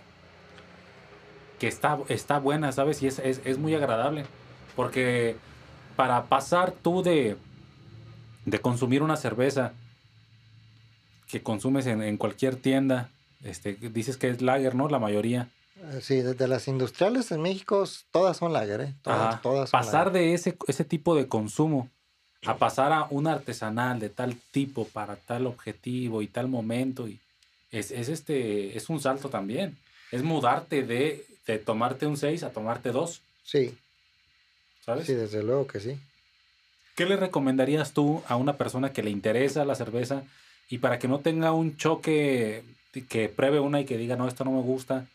que está, está buena, ¿sabes? Y es, es muy agradable. Porque para pasar tú de, de consumir una cerveza que consumes en, cualquier tienda, este, dices que es lager, ¿no? La mayoría. Eh, sí, desde las industriales en México todas son lager, ¿eh? Todas, pasar de ese, ese tipo de consumo a pasar a un artesanal de tal tipo para tal objetivo y tal momento y es, este es un salto también. Es mudarte de, de tomarte un 6 a tomarte dos. Sí. Sí, desde luego que sí. ¿Qué le recomendarías tú a una persona que le interesa la cerveza y para que no tenga un choque, que pruebe una y que diga, no, esto no me gusta?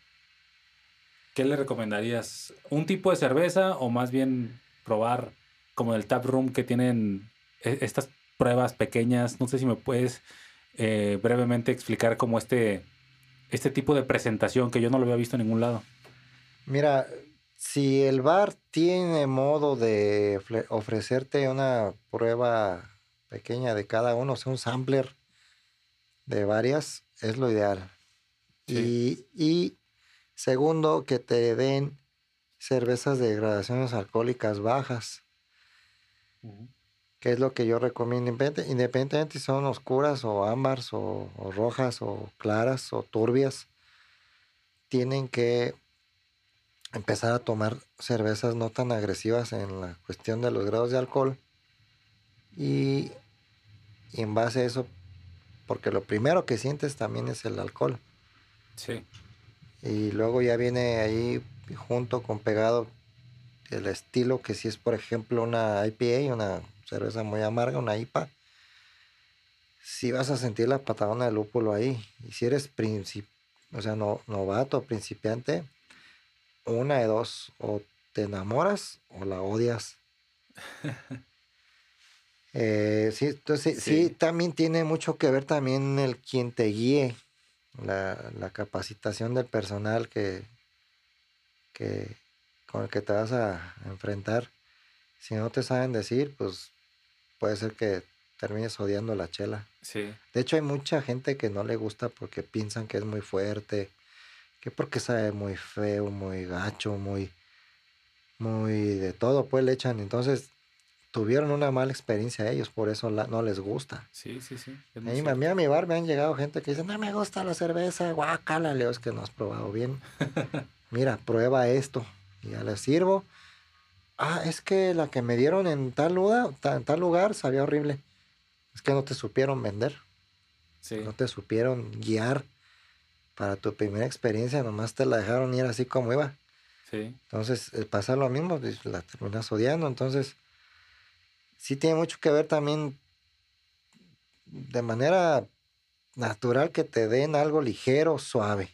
¿Qué le recomendarías? ¿Un tipo de cerveza o más bien probar como el tap room que tienen e, estas pruebas pequeñas? No sé si me puedes eh, brevemente explicar cómo este, este tipo de presentación que yo no lo había visto en ningún lado. Mira, si el bar tiene modo de ofrecerte una prueba pequeña de cada uno, o sea, un sampler de varias, es lo ideal. Y, segundo, que te den cervezas de gradaciones alcohólicas bajas, que es lo que yo recomiendo, independientemente si son oscuras o ámbars o rojas o claras o turbias, tienen que empezar a tomar cervezas no tan agresivas en la cuestión de los grados de alcohol. Y, en base a eso, porque lo primero que sientes también es el alcohol. Sí. Y luego ya viene ahí junto con pegado el estilo que si es por ejemplo una IPA, una cerveza muy amarga, una IPA, si vas a sentir la patadona de lúpulo ahí. Y si eres princip o sea, no, novato, principiante, una de dos, o te enamoras o la odias. *laughs* Eh, sí, entonces sí. también tiene mucho que ver también el quien te guíe, la, capacitación del personal que, que, con el que te vas a enfrentar. Si no te saben decir, pues puede ser que termines odiando la chela. Sí. De hecho, hay mucha gente que no le gusta porque piensan que es muy fuerte, que porque sabe muy feo, muy gacho, muy, muy de todo, pues le echan. Entonces tuvieron una mala experiencia ellos, por eso no les gusta. Sí, sí, sí. A mí, a mi bar me han llegado gente que dice, no me gusta la cerveza, guacala, Leo, es que no has probado bien. *laughs* Mira, prueba esto. Y ya les sirvo. Ah, es que la que me dieron en tal lugar, en tal lugar sabía horrible. Es que no te supieron vender. Sí. No te supieron guiar para tu primera experiencia nomás te la dejaron ir así como iba. Sí. Entonces, eh, pasa lo mismo, pues, la terminas odiando. Entonces, sí tiene mucho que ver también de manera natural que te den algo ligero, suave.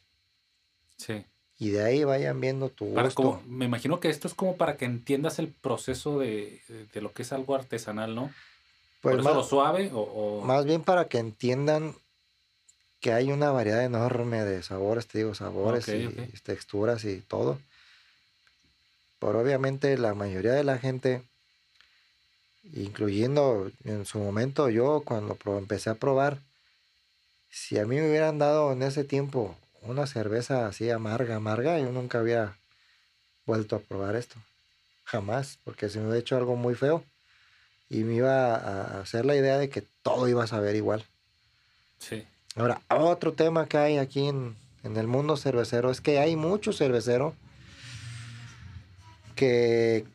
Sí. Y de ahí vayan viendo tu gusto. me imagino que esto es como para que entiendas el proceso de, lo que es algo artesanal, ¿no? Pues ¿Por eso lo suave o, Más bien para que entiendan que hay una variedad enorme de sabores, te digo, sabores y texturas y todo. Pero obviamente la mayoría de la gente, incluyendo en su momento yo cuando empecé a probar, si a mí me hubieran dado en ese tiempo una cerveza así amarga, amarga, yo nunca había vuelto a probar esto. Jamás, porque se me había hecho algo muy feo y me iba a hacer la idea de que todo iba a saber igual. Sí. Ahora, otro tema que hay aquí en, el mundo cervecero es que hay mucho cervecero que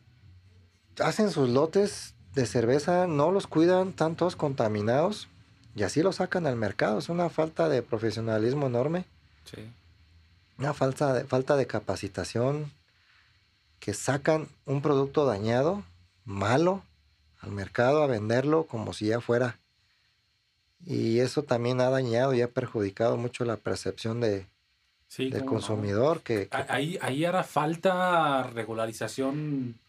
hacen sus lotes de cerveza, no los cuidan, tantos contaminados y así lo sacan al mercado. Es una falta de profesionalismo enorme. Sí. Una falta de, falta de capacitación. Que sacan un producto dañado, malo, al mercado a venderlo como si ya fuera. Y eso también ha dañado y ha perjudicado mucho la percepción de, del consumidor. Que, Ahí, ahí hará falta regularización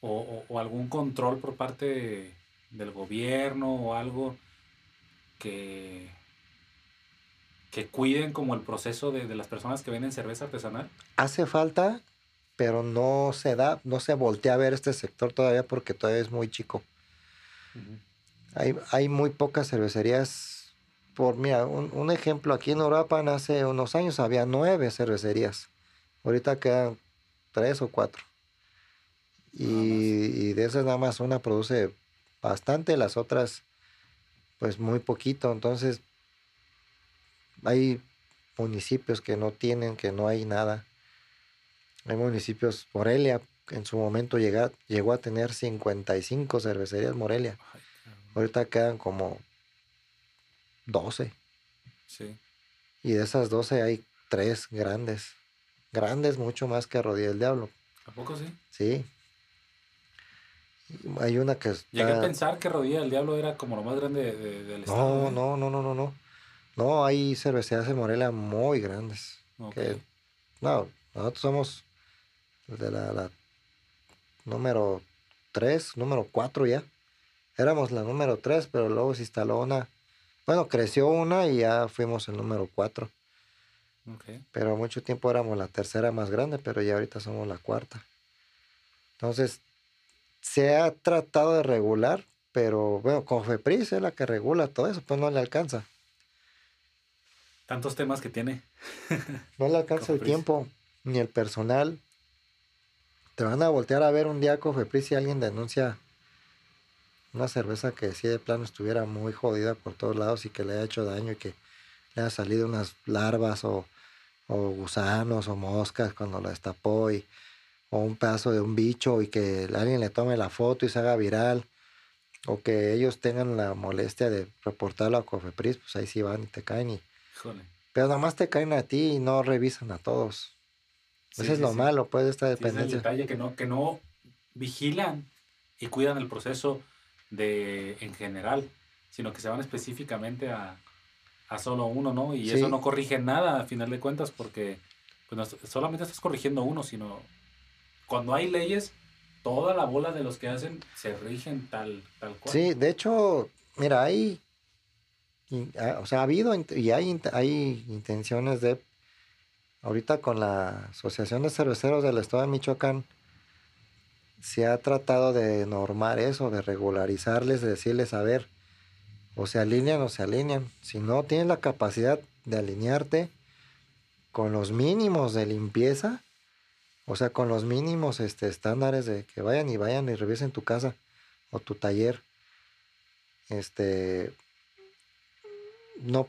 o, o algún control por parte del gobierno o algo que, que cuiden como el proceso de, las personas que venden cerveza artesanal? Hace falta, pero no se da, no se voltea a ver este sector todavía porque todavía es muy chico. Hay, hay, muy pocas cervecerías. Por, mira, un, ejemplo, aquí en Europa hace unos años había nueve cervecerías. Ahorita quedan tres o cuatro. Y, y, de esas nada más una produce bastante, las otras pues muy poquito. Entonces, hay municipios que no tienen, que no hay nada. Hay municipios, Morelia, en su momento llegó a tener 55 cervecerías Morelia. Ahorita quedan como 12. Sí. Y de esas 12 hay tres grandes. Grandes mucho más que Rodilla del Diablo. ¿A poco sí? Sí. Hay una que Llegué a pensar que Rodilla del Diablo era como lo más grande del estado. No, no, no, no, no. No, hay cervecerías en Morelia muy grandes. no, nosotros somos de la, número 3, número 4 ya. Éramos la número 3, pero luego se instaló una. Bueno, creció una y ya fuimos el número 4. Pero mucho tiempo éramos la tercera más grande, pero ya ahorita somos la cuarta. Entonces, se ha tratado de regular, pero bueno, Cofepris es la que regula todo eso, pues no le alcanza. Tantos temas que tiene. *laughs* no le alcanza el tiempo, ni el personal. Te van a voltear a ver un día Cofepris si alguien denuncia una cerveza que si de plano estuviera muy jodida por todos lados y que le haya hecho daño y que le haya salido unas larvas o, o gusanos o moscas cuando la destapó y o un pedazo de un bicho y que alguien le tome la foto y se haga viral, o que ellos tengan la molestia de reportarlo a Cofepris, pues ahí sí van y te caen y... Pero nada más te caen a ti y no revisan a todos. Eso es lo malo, pues, de esta dependencia. es el detalle que no, que no vigilan y cuidan el proceso de en general, sino que se van específicamente a, a solo uno, ¿no? Y eso no corrige nada a final de cuentas porque pues no, solamente estás corrigiendo uno, sino cuando hay leyes, toda la bola de los que hacen se rigen tal, tal cual. Sí, de hecho, mira, hay, ah, o sea, ha habido y hay, hay intenciones de, ahorita con la Asociación de Cerveceros del Estado de Michoacán, se ha tratado de normar eso, de regularizarles, de decirles, a ver, o se alinean o se alinean. Si no tienes la capacidad de alinearte con los mínimos de limpieza, o sea, con los mínimos este, estándares de que vayan y vayan y revisen tu casa o tu taller. Este, no,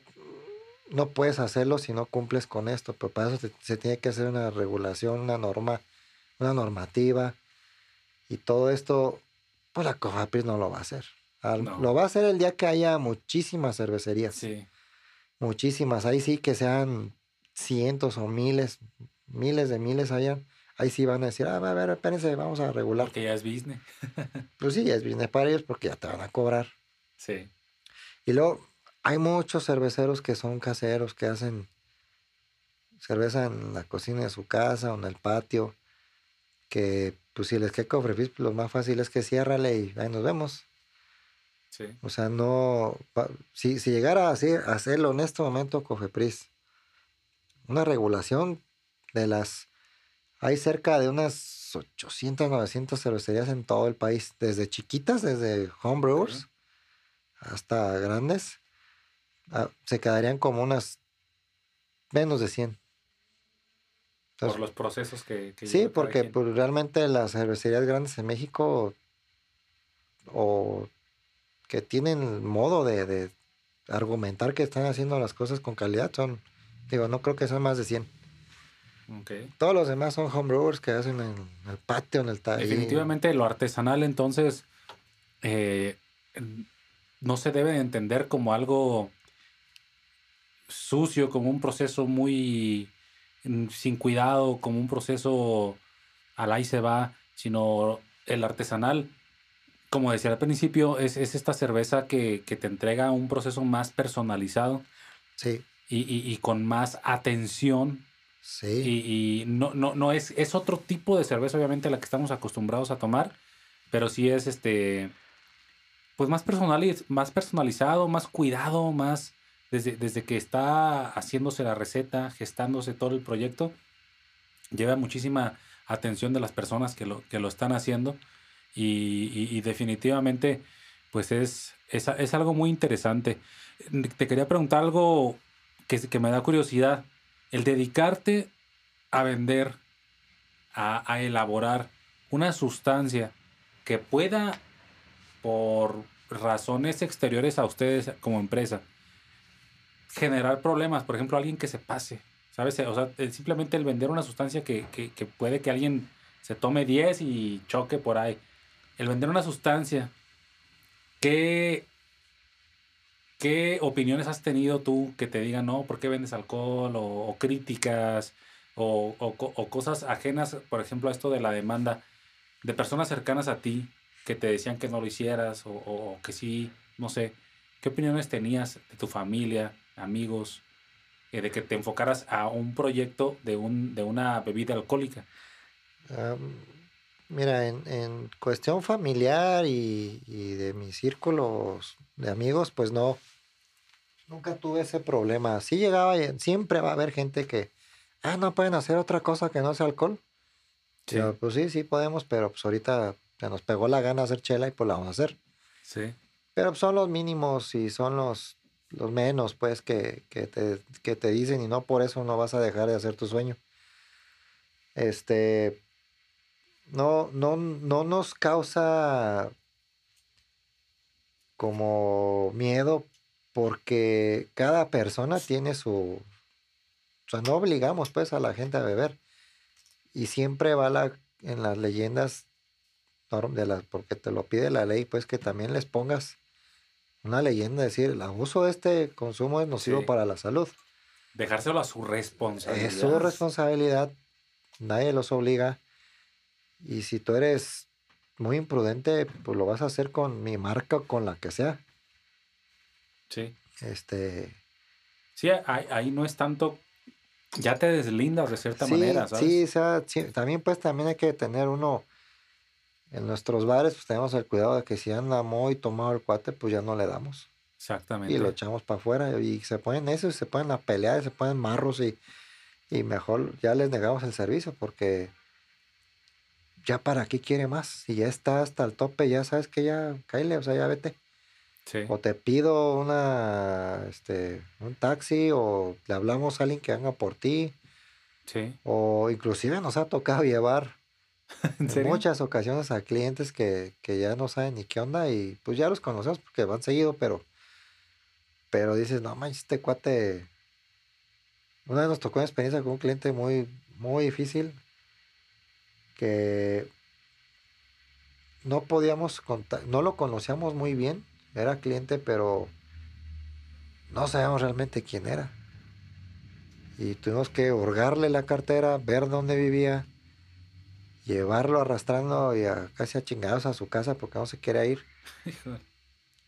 no puedes hacerlo si no cumples con esto, pero para eso se, tiene que hacer una regulación, una norma, una normativa. Y todo esto, pues la COFAPRIS no lo va a hacer. Lo va a hacer el día que haya muchísimas cervecerías. Sí. Muchísimas. Ahí sí que sean cientos o miles, miles de miles allá, ahí sí van a decir, ah, a ver, espérense, vamos a regular. Porque ya es business. *laughs* pues sí, ya es business para ellos porque ya te van a cobrar. Sí. Y luego hay muchos cerveceros que son caseros, que hacen cerveza en la cocina de su casa o en el patio, que pues si les queda cofrefis, pues lo más fácil es que ciérrale y ahí nos vemos. Sí. O sea, no, si, si llegara a, a hacerlo en este momento Cofepris, una regulación de las, hay cerca de unas 800, 900 cervecerías en todo el país, desde chiquitas, desde homebrewers, hasta grandes, ah, se quedarían como unas menos de 100. Por los procesos que... sí, porque pues, realmente las cervecerías grandes en México o que tienen modo de, argumentar que están haciendo las cosas con calidad son, digo, no creo que sean más de 100. Todos los demás son homebrewers que hacen en el patio, en el taller. Definitivamente lo artesanal entonces eh, no se debe entender como algo sucio, como un proceso muy sin cuidado, como un proceso al ahí se va, sino el artesanal, como decía al principio, es, esta cerveza que, te entrega un proceso más personalizado. Sí. Y, con más atención. Sí. Y, no, no, no es, es otro tipo de cerveza, obviamente, a la que estamos acostumbrados a tomar, pero sí es este pues más, más personalizado, más cuidado, más desde, desde que está haciéndose la receta, gestándose todo el proyecto, lleva muchísima atención de las personas que lo, que lo están haciendo y, definitivamente pues es, es, algo muy interesante. Te quería preguntar algo que, que me da curiosidad. El dedicarte a vender, a elaborar una sustancia que pueda por razones exteriores a ustedes como empresa, generar problemas, por ejemplo, alguien que se pase, ¿sabes? O sea, simplemente el vender una sustancia que, puede que alguien se tome 10 y choque por ahí. El vender una sustancia, ¿qué, qué opiniones has tenido tú que te digan, no, ¿por qué vendes alcohol? O, críticas, o, o, cosas ajenas, por ejemplo, a esto de la demanda de personas cercanas a ti que te decían que no lo hicieras o, que sí, no sé. ¿Qué opiniones tenías de tu familia, amigos, eh, de que te enfocaras a un proyecto de, un, de una bebida alcohólica? mira, en, cuestión familiar y, de mis círculos de amigos, pues no, nunca tuve ese problema. Sí llegaba, siempre va a haber gente que, ah, no pueden hacer otra cosa que no sea alcohol. Sí. pues sí, sí podemos, pero pues ahorita nos pegó la gana hacer chela y pues la vamos a hacer. Sí. Pero son los mínimos y son los, los menos, pues, que, te, te dicen y no por eso no vas a dejar de hacer tu sueño. Este, no, no, no nos causa como miedo porque cada persona tiene su... O sea, no obligamos pues a la gente a beber. Y siempre va la, en las leyendas de la, porque te lo pide la ley, pues que también les pongas una leyenda, decir, el abuso de este consumo es nocivo para la salud. Dejárselo a su responsabilidad. Es su responsabilidad, nadie los obliga. Y si tú eres muy imprudente, pues lo vas a hacer con mi marca o con la que sea. Sí. Este. Sí, ahí, no es tanto. Ya te deslindas de cierta manera, ¿sabes? Sí, o sea, también pues también hay que tener uno en nuestros bares pues tenemos el cuidado de que si anda muy tomado el cuate, pues ya no le damos. Exactamente. Y lo echamos para afuera y se ponen eso y se ponen a pelear y se ponen marros y, y mejor ya les negamos el servicio porque ya para qué quiere más. Si ya está hasta el tope, ya sabes que ya, caile, o sea, ya vete. Sí. O te pido una, este, un taxi o le hablamos a alguien que haga por ti. Sí. O inclusive nos ha tocado llevar *laughs* ¿En, muchas ocasiones a clientes que, ya no saben ni qué onda y pues ya los conocemos porque van seguido, pero, pero dices, no manches, este cuate. Una vez nos tocó una experiencia con un cliente muy, muy difícil que no podíamos contar, no lo conocíamos muy bien, era cliente, pero no sabíamos realmente quién era. Y tuvimos que hurgarle la cartera, ver dónde vivía, llevarlo arrastrando y a, casi a chingados a su casa porque no se quiere ir. *laughs*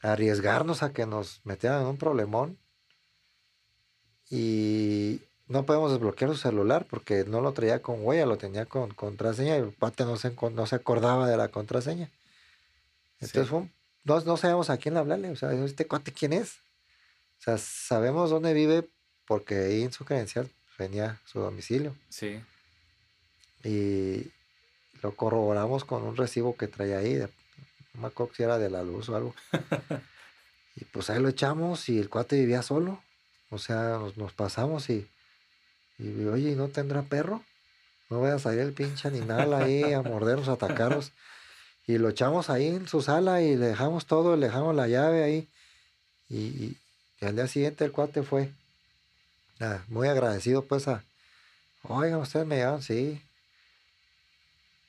Arriesgarnos a que nos metieran en un problemón. Y no podemos desbloquear su celular porque no lo traía con huella, lo tenía con contraseña y el pate no se, no se acordaba de la contraseña. Entonces no, no, sabemos a quién hablarle, o sea, este cuate quién es. O sea, sabemos dónde vive porque ahí en su credencial venía su domicilio. Sí. Y lo corroboramos con un recibo que traía ahí, no me acuerdo si era de la luz o algo. *laughs* y pues ahí lo echamos y el cuate vivía solo. O sea, nos, nos pasamos y y oye, ¿no tendrá perro? No voy a salir el pinche animal ahí a mordernos, a atacarnos. Y lo echamos ahí en su sala y le dejamos todo, le dejamos la llave ahí. Y, al día siguiente el cuate fue muy agradecido pues a, oigan, ustedes me llaman, sí.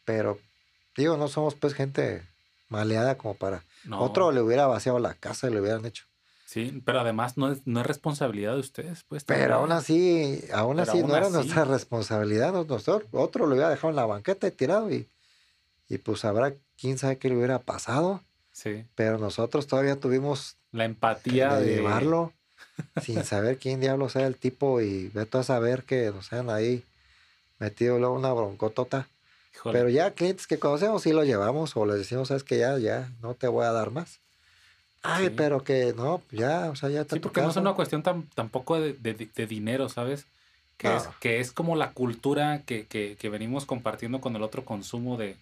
Pero digo, no somos pues gente maleada como para... Otro le hubiera vaciado la casa y le hubieran hecho. Sí, pero además no es, no es responsabilidad de ustedes, pues. Pero aún así, aún así no era nuestra responsabilidad. Nosotros, otro lo hubiera dejado en la banqueta y tirado y, y pues habrá quién sabe qué le hubiera pasado. Sí. Pero nosotros todavía tuvimos la empatía de, llevarlo *laughs* sin saber quién diablos sea el tipo y veto a saber que nos hayan ahí metido luego una broncotota. Pero ya clientes que conocemos sí lo llevamos o les decimos, sabes que ya, ya, no te voy a dar más. Ay, pero que no, ya, o sea, ya Sí, porque no es una cuestión tan, tampoco de, de, dinero, ¿sabes? Que, es, que es como la cultura que, que, que, venimos compartiendo con el otro consumo de,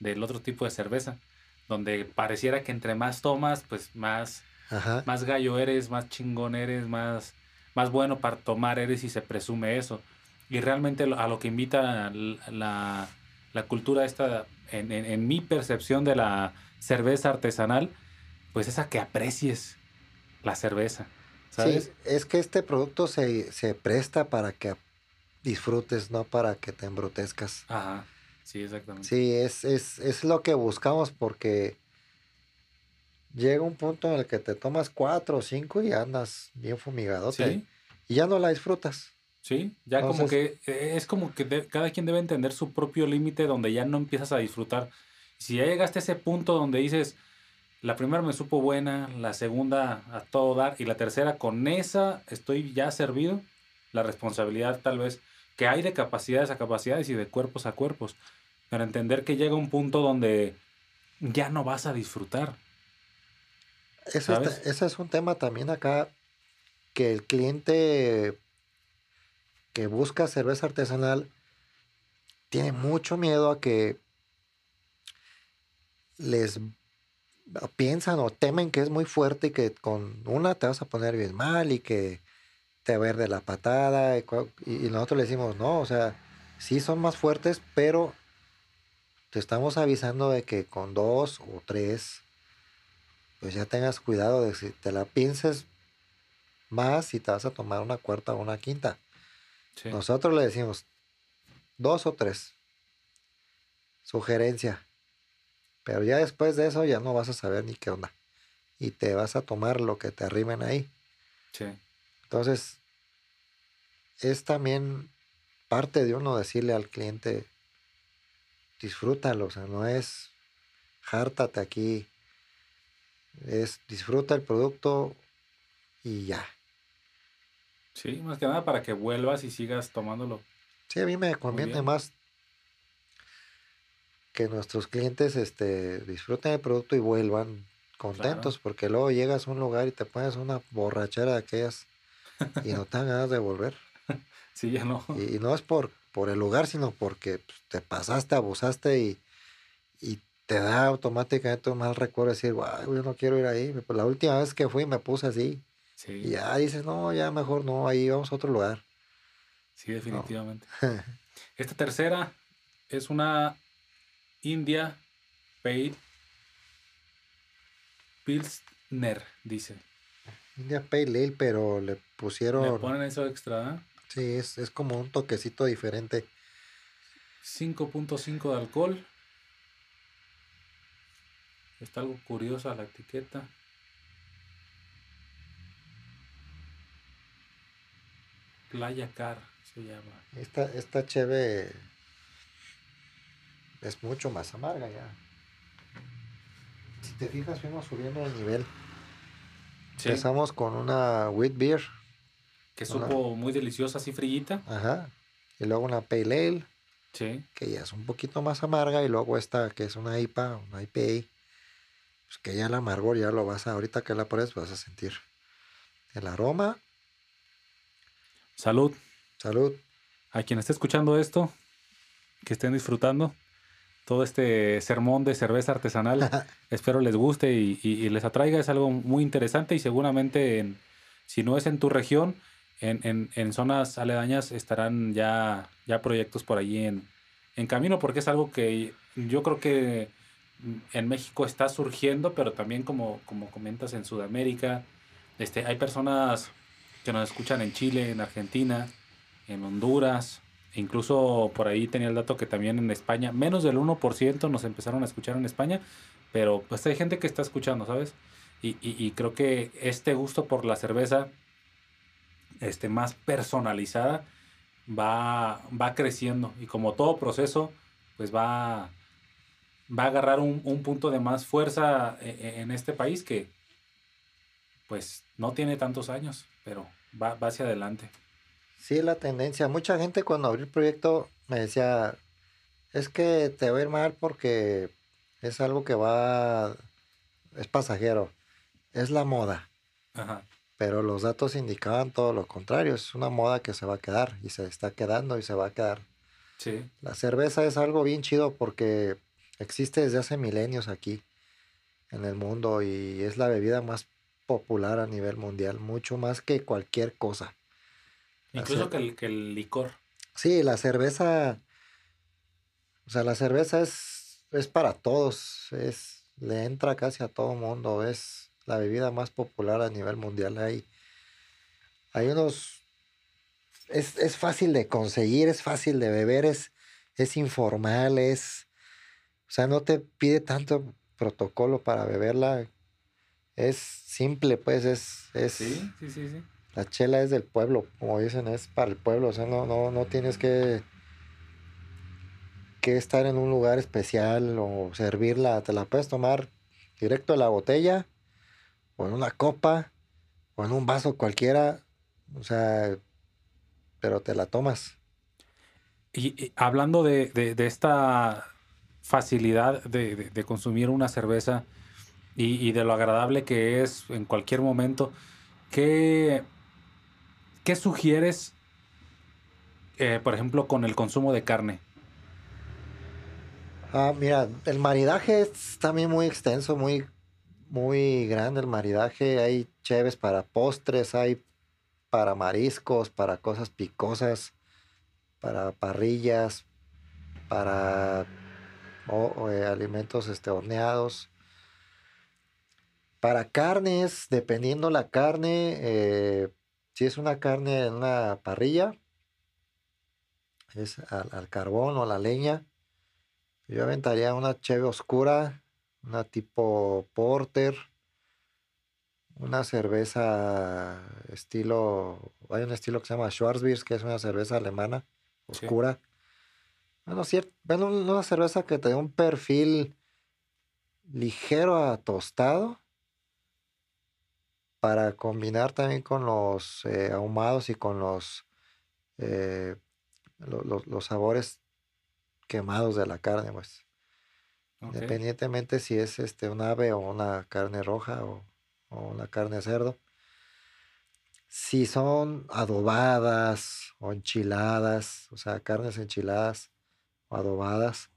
del otro tipo de cerveza, donde pareciera que entre más tomas, pues más, más gallo eres, más chingón eres, más, más bueno para tomar eres y se presume eso. Y realmente a lo que invita la, la cultura esta, en, en, en mi percepción de la cerveza artesanal, pues es a que aprecies la cerveza. ¿sabes? Sí, es que este producto se, presta para que disfrutes, no para que te embrutezcas. Ajá, sí, exactamente. Sí, es, es, lo que buscamos porque llega un punto en el que te tomas cuatro o cinco y andas bien fumigado. ¿Sí? Y ya no la disfrutas. Sí, ya como que eh, es como que cada quien debe entender su propio límite donde ya no empiezas a disfrutar. Si ya llegaste a ese punto donde dices, la primera me supo buena, la segunda a todo dar y la tercera con esa estoy ya servido. La responsabilidad tal vez que hay de capacidades a capacidades y de cuerpos a cuerpos. Pero entender que llega un punto donde ya no vas a disfrutar. Ese, ese es un tema también acá que el cliente que busca cerveza artesanal tiene mucho miedo a que les piensan o temen que es muy fuerte y que con una te vas a poner bien mal y que te va a de la patada. Y, nosotros le decimos, no, o sea, sí son más fuertes, pero te estamos avisando de que con dos o tres, pues ya tengas cuidado de si te la pienses más y te vas a tomar una cuarta o una quinta. Nosotros le decimos dos o tres. Sugerencia. Pero ya después de eso ya no vas a saber ni qué onda. Y te vas a tomar lo que te arrimen ahí. Sí. Entonces, es también parte de uno decirle al cliente, disfrútalo, o sea, no es jártate aquí, es disfruta el producto y ya. Sí, más que nada para que vuelvas y sigas tomándolo. Sí, a mí me conviene más que nuestros clientes este, disfruten el producto y vuelvan contentos, porque luego llegas a un lugar y te pones una borrachera de aquellas y no te dan ganas de volver. *laughs* Sí, ya no. Y, no es por, por el lugar, sino porque pues, te pasaste, abusaste y, y te da automáticamente un mal recuerdo decir, guau, yo no quiero ir ahí. Pues la última vez que fui me puse así. Sí. Y ya dices, no, ya mejor no, ahí vamos a otro lugar. Sí, definitivamente. *laughs* Esta tercera es una India Pale Pilsner, dice. India Pale Ale, pero le pusieron. Le ponen eso extra. ¿eh? Sí, es, es como un toquecito diferente. 5.5 de alcohol. Está algo curiosa la etiqueta. Playa Car se llama. Esta, esta cheve es mucho más amarga ya. Si te fijas, fuimos subiendo el nivel. Empezamos con una wheat beer. Que supo muy deliciosa, así frillita. Ajá. Y luego una pale ale. Sí. Que ya es un poquito más amarga. Y luego esta que es una IPA, una IPA. Pues que ya el amargor ya lo vas a, ahorita que la pones vas a sentir. El aroma. Salud. Salud. A quien esté escuchando esto, que estén disfrutando todo este sermón de cerveza artesanal. *laughs* Espero les guste y, les atraiga. Es algo muy interesante y seguramente, en, si no es en tu región, en, en, zonas aledañas estarán ya, ya proyectos por allí en, en camino, porque es algo que yo creo que en México está surgiendo, pero también como, como comentas en Sudamérica, este, hay personas que nos escuchan en Chile, en Argentina, en Honduras, Incluso por ahí tenía el dato que también en España, menos del 1% nos empezaron a escuchar en España, pero pues hay gente que está escuchando, ¿sabes? Y, creo que este gusto por la cerveza este, más personalizada va, va creciendo y como todo proceso, pues va, va a agarrar un, un punto de más fuerza en, e, en este país que pues no tiene tantos años, pero va, va hacia adelante. Sí, la tendencia. Mucha gente cuando abrí el proyecto me decía, es que te va a ir mal porque es algo que va, es pasajero, es la moda. Ajá. Pero los datos indicaban todo lo contrario, es una moda que se va a quedar y se está quedando y se va a quedar. Sí. La cerveza es algo bien chido porque existe desde hace milenios aquí en el mundo y es la bebida más popular a nivel mundial, mucho más que cualquier cosa. Incluso que el, que el licor. Sí, la cerveza. O sea, la cerveza es, es para todos. Es, le entra casi a todo mundo. Es la bebida más popular a nivel mundial. Hay, hay unos. Es, es fácil de conseguir, es fácil de beber, es, es informal, es. O sea, no te pide tanto protocolo para beberla. Es simple, pues, es. es sí, sí, sí, sí. La chela es del pueblo, como dicen, es para el pueblo. O sea, no, no, no tienes que, que estar en un lugar especial o servirla. Te la puedes tomar directo de la botella, o en una copa, o en un vaso cualquiera. O sea, pero te la tomas. Y, hablando de, esta facilidad de, consumir una cerveza y, y, de lo agradable que es en cualquier momento, ¿qué, ¿Qué sugieres, eh, por ejemplo, con el consumo de carne? Ah, mira, el maridaje es también muy extenso, muy, muy grande el maridaje. Hay cheves para postres, hay para mariscos, para cosas picosas, para parrillas, para eh, alimentos este, horneados. Para carnes, dependiendo la carne, eh, si es una carne en una parrilla, es al, carbón o a la leña. Yo aventaría una cheve oscura, una tipo porter, una cerveza estilo, hay un estilo que se llama Schwarzbier, que es una cerveza alemana oscura. Bueno, cierto, bueno, una cerveza que tiene un perfil ligero a tostado para combinar también con los eh, ahumados y con los, eh, los sabores quemados de la carne, pues. Independientemente si es este un ave o una carne roja o, una carne de cerdo. Si son adobadas o enchiladas, o sea, carnes enchiladas o adobadas,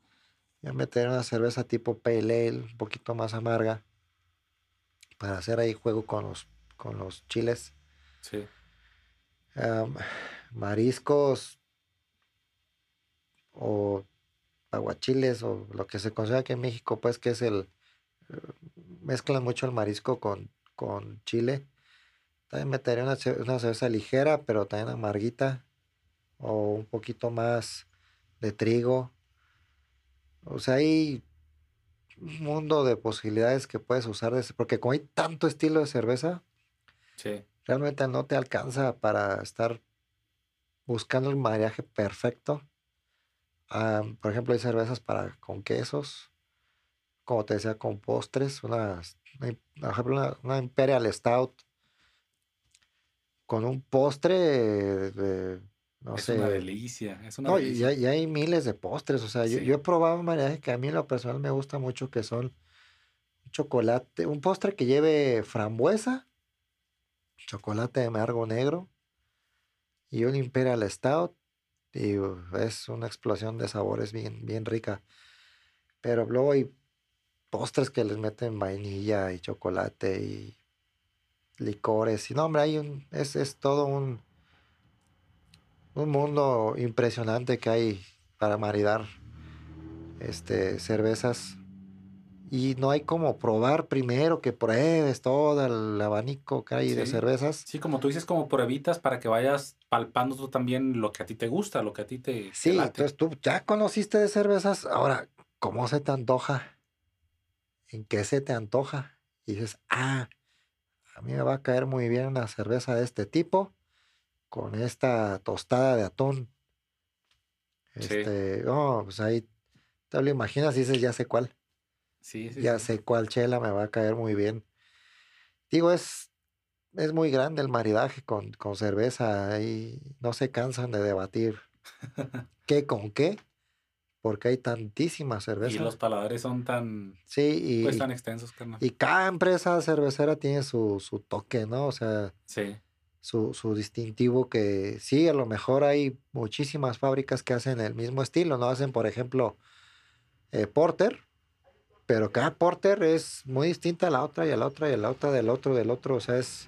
voy a meter una cerveza tipo pale ale, un poquito más amarga, para hacer ahí juego con los con los chiles. Sí. mariscos o aguachiles o lo que se considera aquí en México, pues que es el... Mezclan mucho el marisco con, con chile. También metería una, una cerveza ligera, pero también amarguita. O un poquito más de trigo. O sea, hay un mundo de posibilidades que puedes usar. porque como hay tanto estilo de cerveza, Realmente no te alcanza para estar buscando el mariaje perfecto. Ah, por ejemplo, hay cervezas para con quesos, como te decía, con postres, una, por ejemplo, una, Imperial Stout con un postre de, no es sé. Una delicia, es una no, delicia. Y, hay miles de postres, o sea, yo, yo, he probado que a mí en lo personal me gusta mucho, que son chocolate, un postre que lleve frambuesa, chocolate amargo negro y un Imperial Stout. Y es una explosión de sabores bien, bien rica. Pero luego hay postres que les meten vainilla y chocolate y licores. Y no, hombre, hay un, es, es todo un, un mundo impresionante que hay para maridar este, cervezas y no hay como probar primero que pruebes todo el abanico que hay de cervezas. Sí, como tú dices, como pruebitas para que vayas palpando tú también lo que a ti te gusta, lo que a ti te. Sí, entonces tú ya conociste de cervezas, ahora, ¿cómo se te antoja? ¿En qué se te antoja? Y dices, ah, a mí me va a caer muy bien una cerveza de este tipo con esta tostada de atún. Este, oh, pues ahí te lo imaginas y dices, ya sé cuál. Sí, sí, ya sé cuál chela me va a caer muy bien. Digo, es, es muy grande el maridaje con, con cerveza y no se cansan de debatir *laughs* qué con qué, porque hay tantísimas cervezas. Y los paladares son tan, sí, y, pues, tan extensos, carnal. Y cada empresa cervecera tiene su, su toque, ¿no? O sea, sí. Su, su distintivo que sí, a lo mejor hay muchísimas fábricas que hacen el mismo estilo, ¿no? Hacen, por ejemplo, eh, Porter, pero cada porter es muy distinta a la otra y a la otra y a la otra del otro del otro, o sea, es...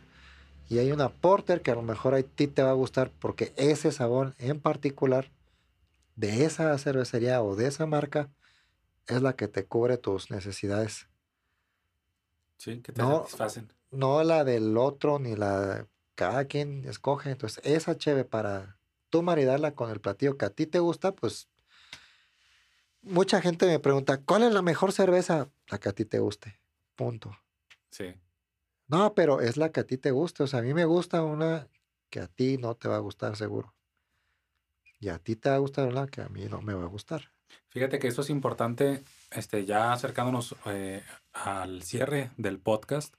Y hay una porter que a lo mejor a ti te va a gustar porque ese sabor en particular de esa cervecería o de esa marca es la que te cubre tus necesidades. Sí, que te satisfacen. No la del otro ni la... Cada quien escoge. Entonces, esa cheve para tú maridarla con el platillo que a ti te gusta, pues mucha gente me pregunta, ¿cuál es la mejor cerveza? La que a ti te guste. Punto. Sí. No, pero es la que a ti te guste. O sea, a mí me gusta una que a ti no te va a gustar seguro. Y a ti te va a gustar una que a mí no me va a gustar. Fíjate que eso es importante, este, ya acercándonos eh, al cierre del podcast,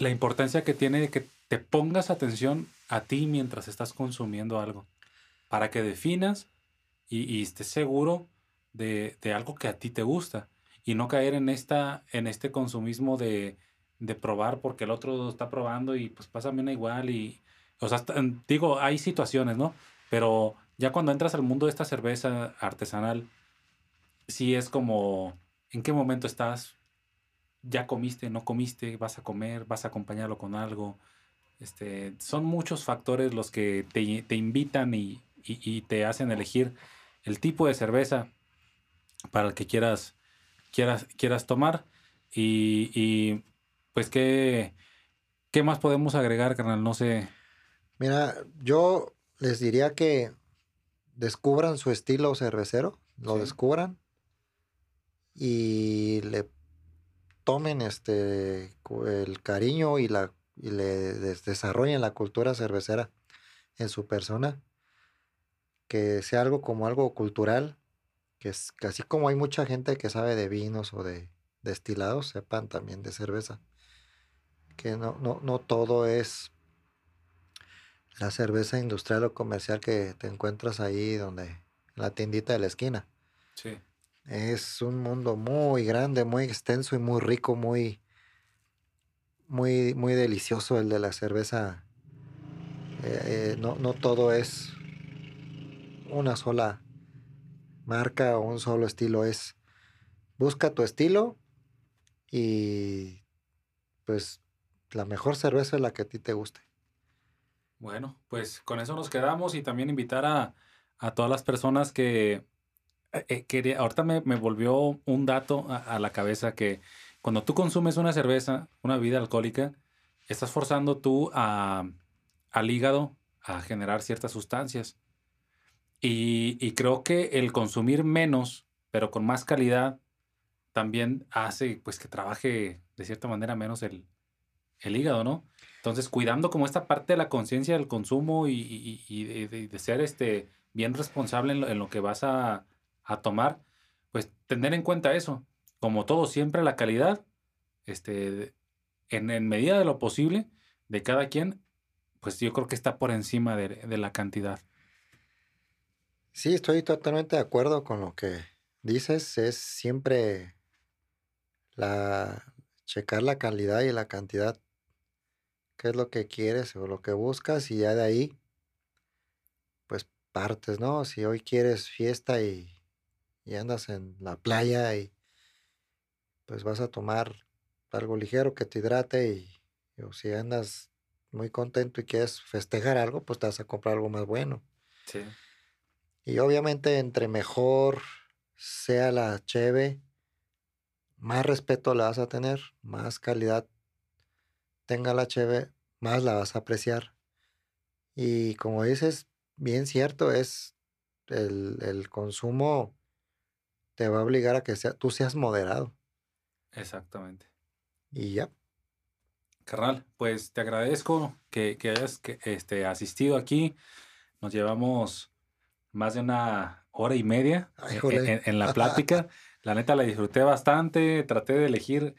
la importancia que tiene de que te pongas atención a ti mientras estás consumiendo algo, para que definas y, estés seguro de, algo que a ti te gusta y no caer en, esta, en este consumismo de, probar porque el otro está probando y pues pasa bien igual y, o sea, digo, hay situaciones, ¿no? Pero ya cuando entras al mundo de esta cerveza artesanal, sí es como, ¿en qué momento estás? ¿Ya comiste? ¿No comiste? ¿Vas a comer? ¿Vas a acompañarlo con algo? Este, son muchos factores los que te, invitan y, y, te hacen elegir el tipo de cerveza para el que quieras, quieras, quieras tomar. Y, pues, ¿qué, ¿qué más podemos agregar, carnal? No sé. Mira, yo les diría que descubran su estilo cervecero, lo descubran y le tomen este el cariño y la y le desarrollen la cultura cervecera en su persona que sea algo como algo cultural, que es así como hay mucha gente que sabe de vinos o de destilados, sepan también de cerveza. Que no, no, no todo es la cerveza industrial o comercial que te encuentras ahí donde, en la tiendita de la esquina. Sí. Es un mundo muy grande, muy extenso y muy rico, muy, muy, muy delicioso el de la cerveza. Eh, eh, no, no todo es una sola marca o un solo estilo. Es busca tu estilo y pues la mejor cerveza es la que a ti te guste. Bueno, pues con eso nos quedamos y también invitar a, todas las personas que eh, eh ahorita me, volvió un dato a, la cabeza que cuando tú consumes una cerveza, una bebida alcohólica, estás forzando tú a, al hígado a generar ciertas sustancias. Y, creo que el consumir menos, pero con más calidad, también hace pues que trabaje de cierta manera menos el, el hígado, ¿no? Entonces, cuidando como esta parte de la conciencia del consumo y, de, ser este, bien responsable en lo, que vas a, tomar, pues tener en cuenta eso. Como todo, siempre la calidad, este, en, en medida de lo posible, de cada quien, pues yo creo que está por encima de, de la cantidad. Sí, estoy totalmente de acuerdo con lo que dices. Es siempre la checar la calidad y la cantidad qué es lo que quieres o lo que buscas y ya de ahí, pues partes, ¿no? Si hoy quieres fiesta y, andas en la playa y pues vas a tomar algo ligero que te hidrate y, o si andas muy contento y quieres festejar algo, pues te vas a comprar algo más bueno. Sí. Y obviamente entre mejor sea la cheve, más respeto la vas a tener, más calidad tenga la cheve, más la vas a apreciar. Y como dices, bien cierto, es el, consumo te va a obligar a que sea, tú seas moderado. Exactamente. Y ya. Carnal, pues te agradezco que, hayas este, asistido aquí. Nos llevamos más de una hora y media en, la *laughs* plática. la neta la disfruté bastante. Traté de elegir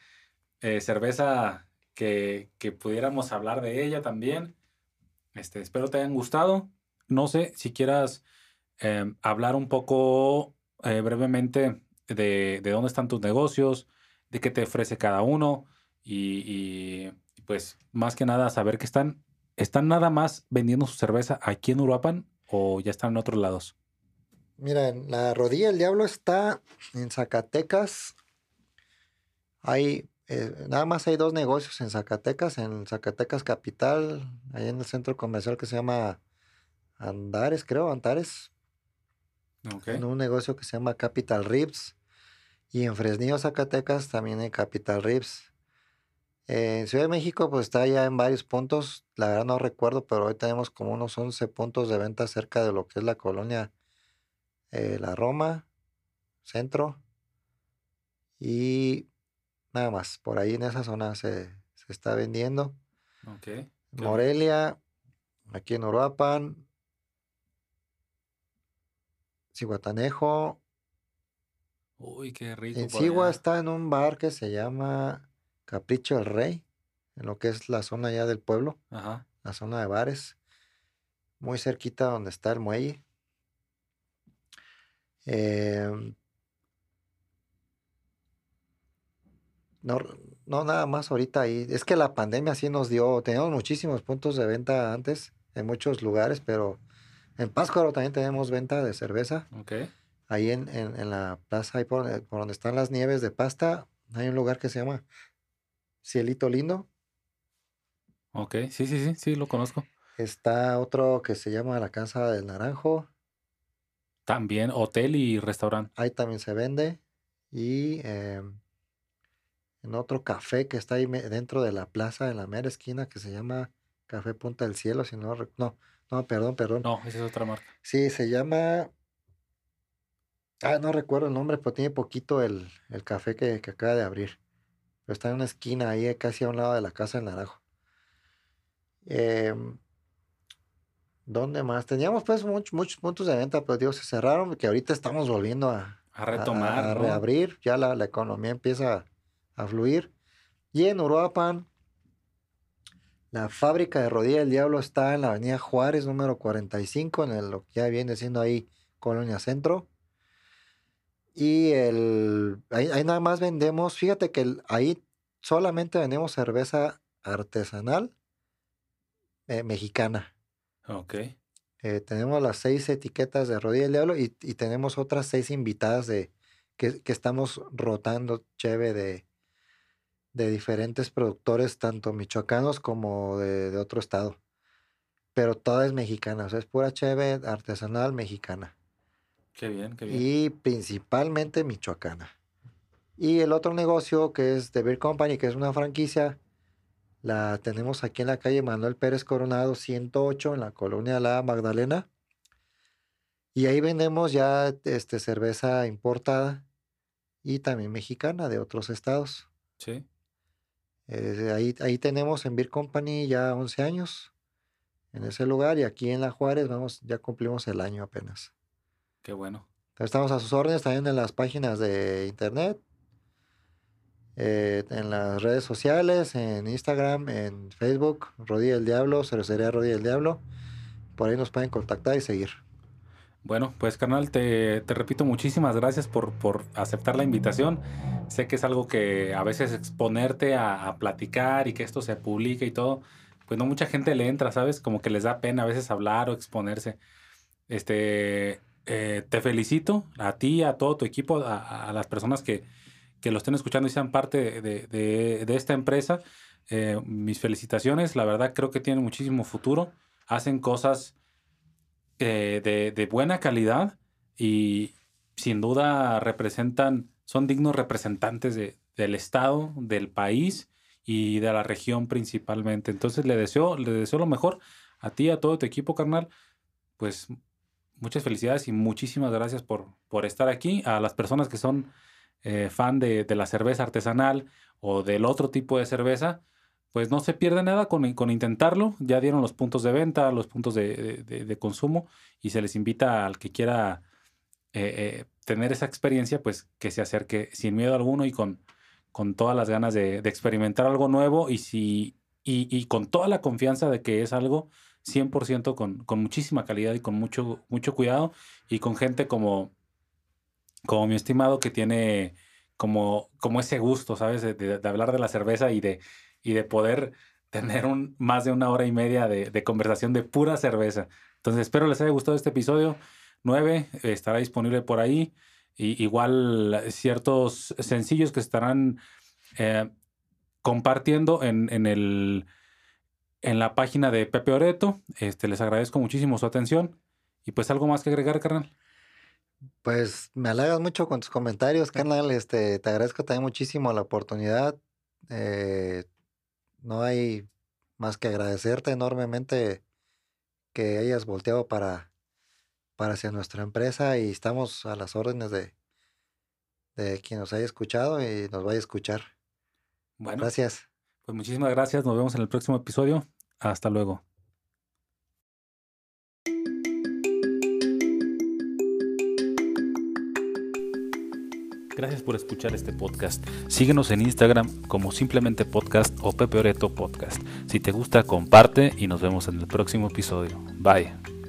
eh, cerveza que, pudiéramos hablar de ella también. Este, espero te hayan gustado. No sé si quieras em, hablar un poco eh, brevemente de, dónde están tus negocios, de qué te ofrece cada uno y, pues más que nada saber que están, están nada más vendiendo su cerveza aquí en Uruapan o ya están en otros lados. Mira, la rodilla del diablo está en Zacatecas. Hay eh, nada más hay dos negocios en Zacatecas, en Zacatecas Capital, ahí en el centro comercial que se llama Andares, creo, Antares. En un negocio que se llama Capital Ribs. Y en Fresnillo, Zacatecas, también hay Capital Ribs. en Ciudad de México, pues está ya en varios puntos. La verdad no recuerdo, pero hoy tenemos como unos 11 puntos de venta cerca de lo que es la colonia eh, La Roma, Centro. Y Nada más, por ahí en esa zona se, está vendiendo. Morelia, aquí en Uruapan, Cihuatanejo. Uy, qué rico. En Sigua está en un bar que se llama Capricho del Rey, en lo que es la zona ya del pueblo, Ajá. la zona de bares, muy cerquita donde está el muelle. Eh, No, no, nada más ahorita ahí. Es que la pandemia sí nos dio, teníamos muchísimos puntos de venta antes en muchos lugares, pero en Pátzcuaro también tenemos venta de cerveza. Ok. Ahí en, en, la plaza, ahí por, donde están las nieves de pasta, hay un lugar que se llama Cielito Lindo. Ok, sí, sí, sí, sí, lo conozco. Está otro que se llama La Casa del Naranjo. También hotel y restaurante. Ahí también se vende. Y em, en otro café que está ahí dentro de la plaza, en la mera esquina, que se llama Café Punta del Cielo, si no, no, no, perdón, perdón. No, esa es otra marca. Sí, se llama, ah, no recuerdo el nombre, pero tiene poquito el, café que, acaba de abrir. Pero está en una esquina ahí, casi a un lado de la casa del Naranjo. Em, ¿Dónde más? Teníamos pues muchos, muchos puntos de venta, pero dios, se cerraron, que ahorita estamos volviendo a, a retomar. A, reabrir, ya la, la, economía empieza a fluir. Y en Uruapan, la fábrica de rodilla del diablo está en la avenida Juárez, número 45, en lo que ya viene siendo ahí Colonia Centro. Y el, ahí, nada más vendemos, fíjate que ahí solamente vendemos cerveza artesanal eh, mexicana. Ok. Eh, tenemos las seis etiquetas de rodilla del diablo y, tenemos otras seis invitadas de que, que estamos rotando cheve de, de diferentes productores, tanto michoacanos como de, otro estado. Pero toda es mexicana, o sea, es pura cheve artesanal mexicana. Qué bien, qué bien. Y principalmente michoacana. Y el otro negocio que es The Beer Company, que es una franquicia, la tenemos aquí en la calle Manuel Pérez Coronado 108 en la colonia La Magdalena. Y ahí vendemos ya este, cerveza importada y también mexicana de otros estados. Sí. Eh, ahí, ahí tenemos en Beer Company ya 11 años en ese lugar y aquí en La Juárez vamos, ya cumplimos el año apenas. Qué bueno. Estamos a sus órdenes también en las páginas de internet, eh, en las redes sociales, en Instagram, en Facebook, Rodilla del Diablo, Cervecería Rodilla del Diablo. Por ahí nos pueden contactar y seguir. Bueno, pues carnal, te, repito muchísimas gracias por, aceptar la invitación. Sé que es algo que a veces exponerte a, platicar y que esto se publique y todo, pues no mucha gente le entra, ¿sabes? Como que les da pena a veces hablar o exponerse. Este, eh, te felicito a ti, a todo tu equipo, a, las personas que, que, lo estén escuchando y sean parte de, de, esta empresa. Eh, mis felicitaciones, la verdad creo que tienen muchísimo futuro. Hacen cosas eh, de, buena calidad y sin duda representan, son dignos representantes del Estado, del país y de la región principalmente. Entonces le deseo, le deseo lo mejor a ti, a todo tu equipo, carnal. Pues muchas felicidades y muchísimas gracias por, por estar aquí. A las personas que son eh, fan de, de, la cerveza artesanal o del otro tipo de cerveza, pues no se pierde nada con, intentarlo. Ya dieron los puntos de venta, los puntos de, consumo y se les invita al que quiera eh, eh, tener esa experiencia, pues que se acerque sin miedo alguno y con, con todas las ganas de, experimentar algo nuevo y, si, y, con toda la confianza de que es algo 100% con, con muchísima calidad y con mucho, mucho cuidado y con gente como, como mi estimado que tiene como, como ese gusto, ¿sabes? de hablar de la cerveza y de y de poder tener un, más de una hora y media de, conversación de pura cerveza. Entonces espero les haya gustado este episodio 9, estará disponible por ahí. Y, igual ciertos sencillos que estarán eh, compartiendo en, en, el, en la página de Pepe Oreto. Este, les agradezco muchísimo su atención. Y pues algo más que agregar, carnal. Pues me halagas mucho con tus comentarios, carnal. Este, te agradezco también muchísimo la oportunidad. Eh, no hay más que agradecerte enormemente que hayas volteado para, para hacia nuestra empresa y estamos a las órdenes de, de quien nos haya escuchado y nos vaya a escuchar. Bueno, gracias. Pues muchísimas gracias. Nos vemos en el próximo episodio. Hasta luego. Gracias por escuchar este podcast. Síguenos en Instagram como simplemente podcast o Pepe Oreto Podcast. Si te gusta, comparte y nos vemos en el próximo episodio. Bye.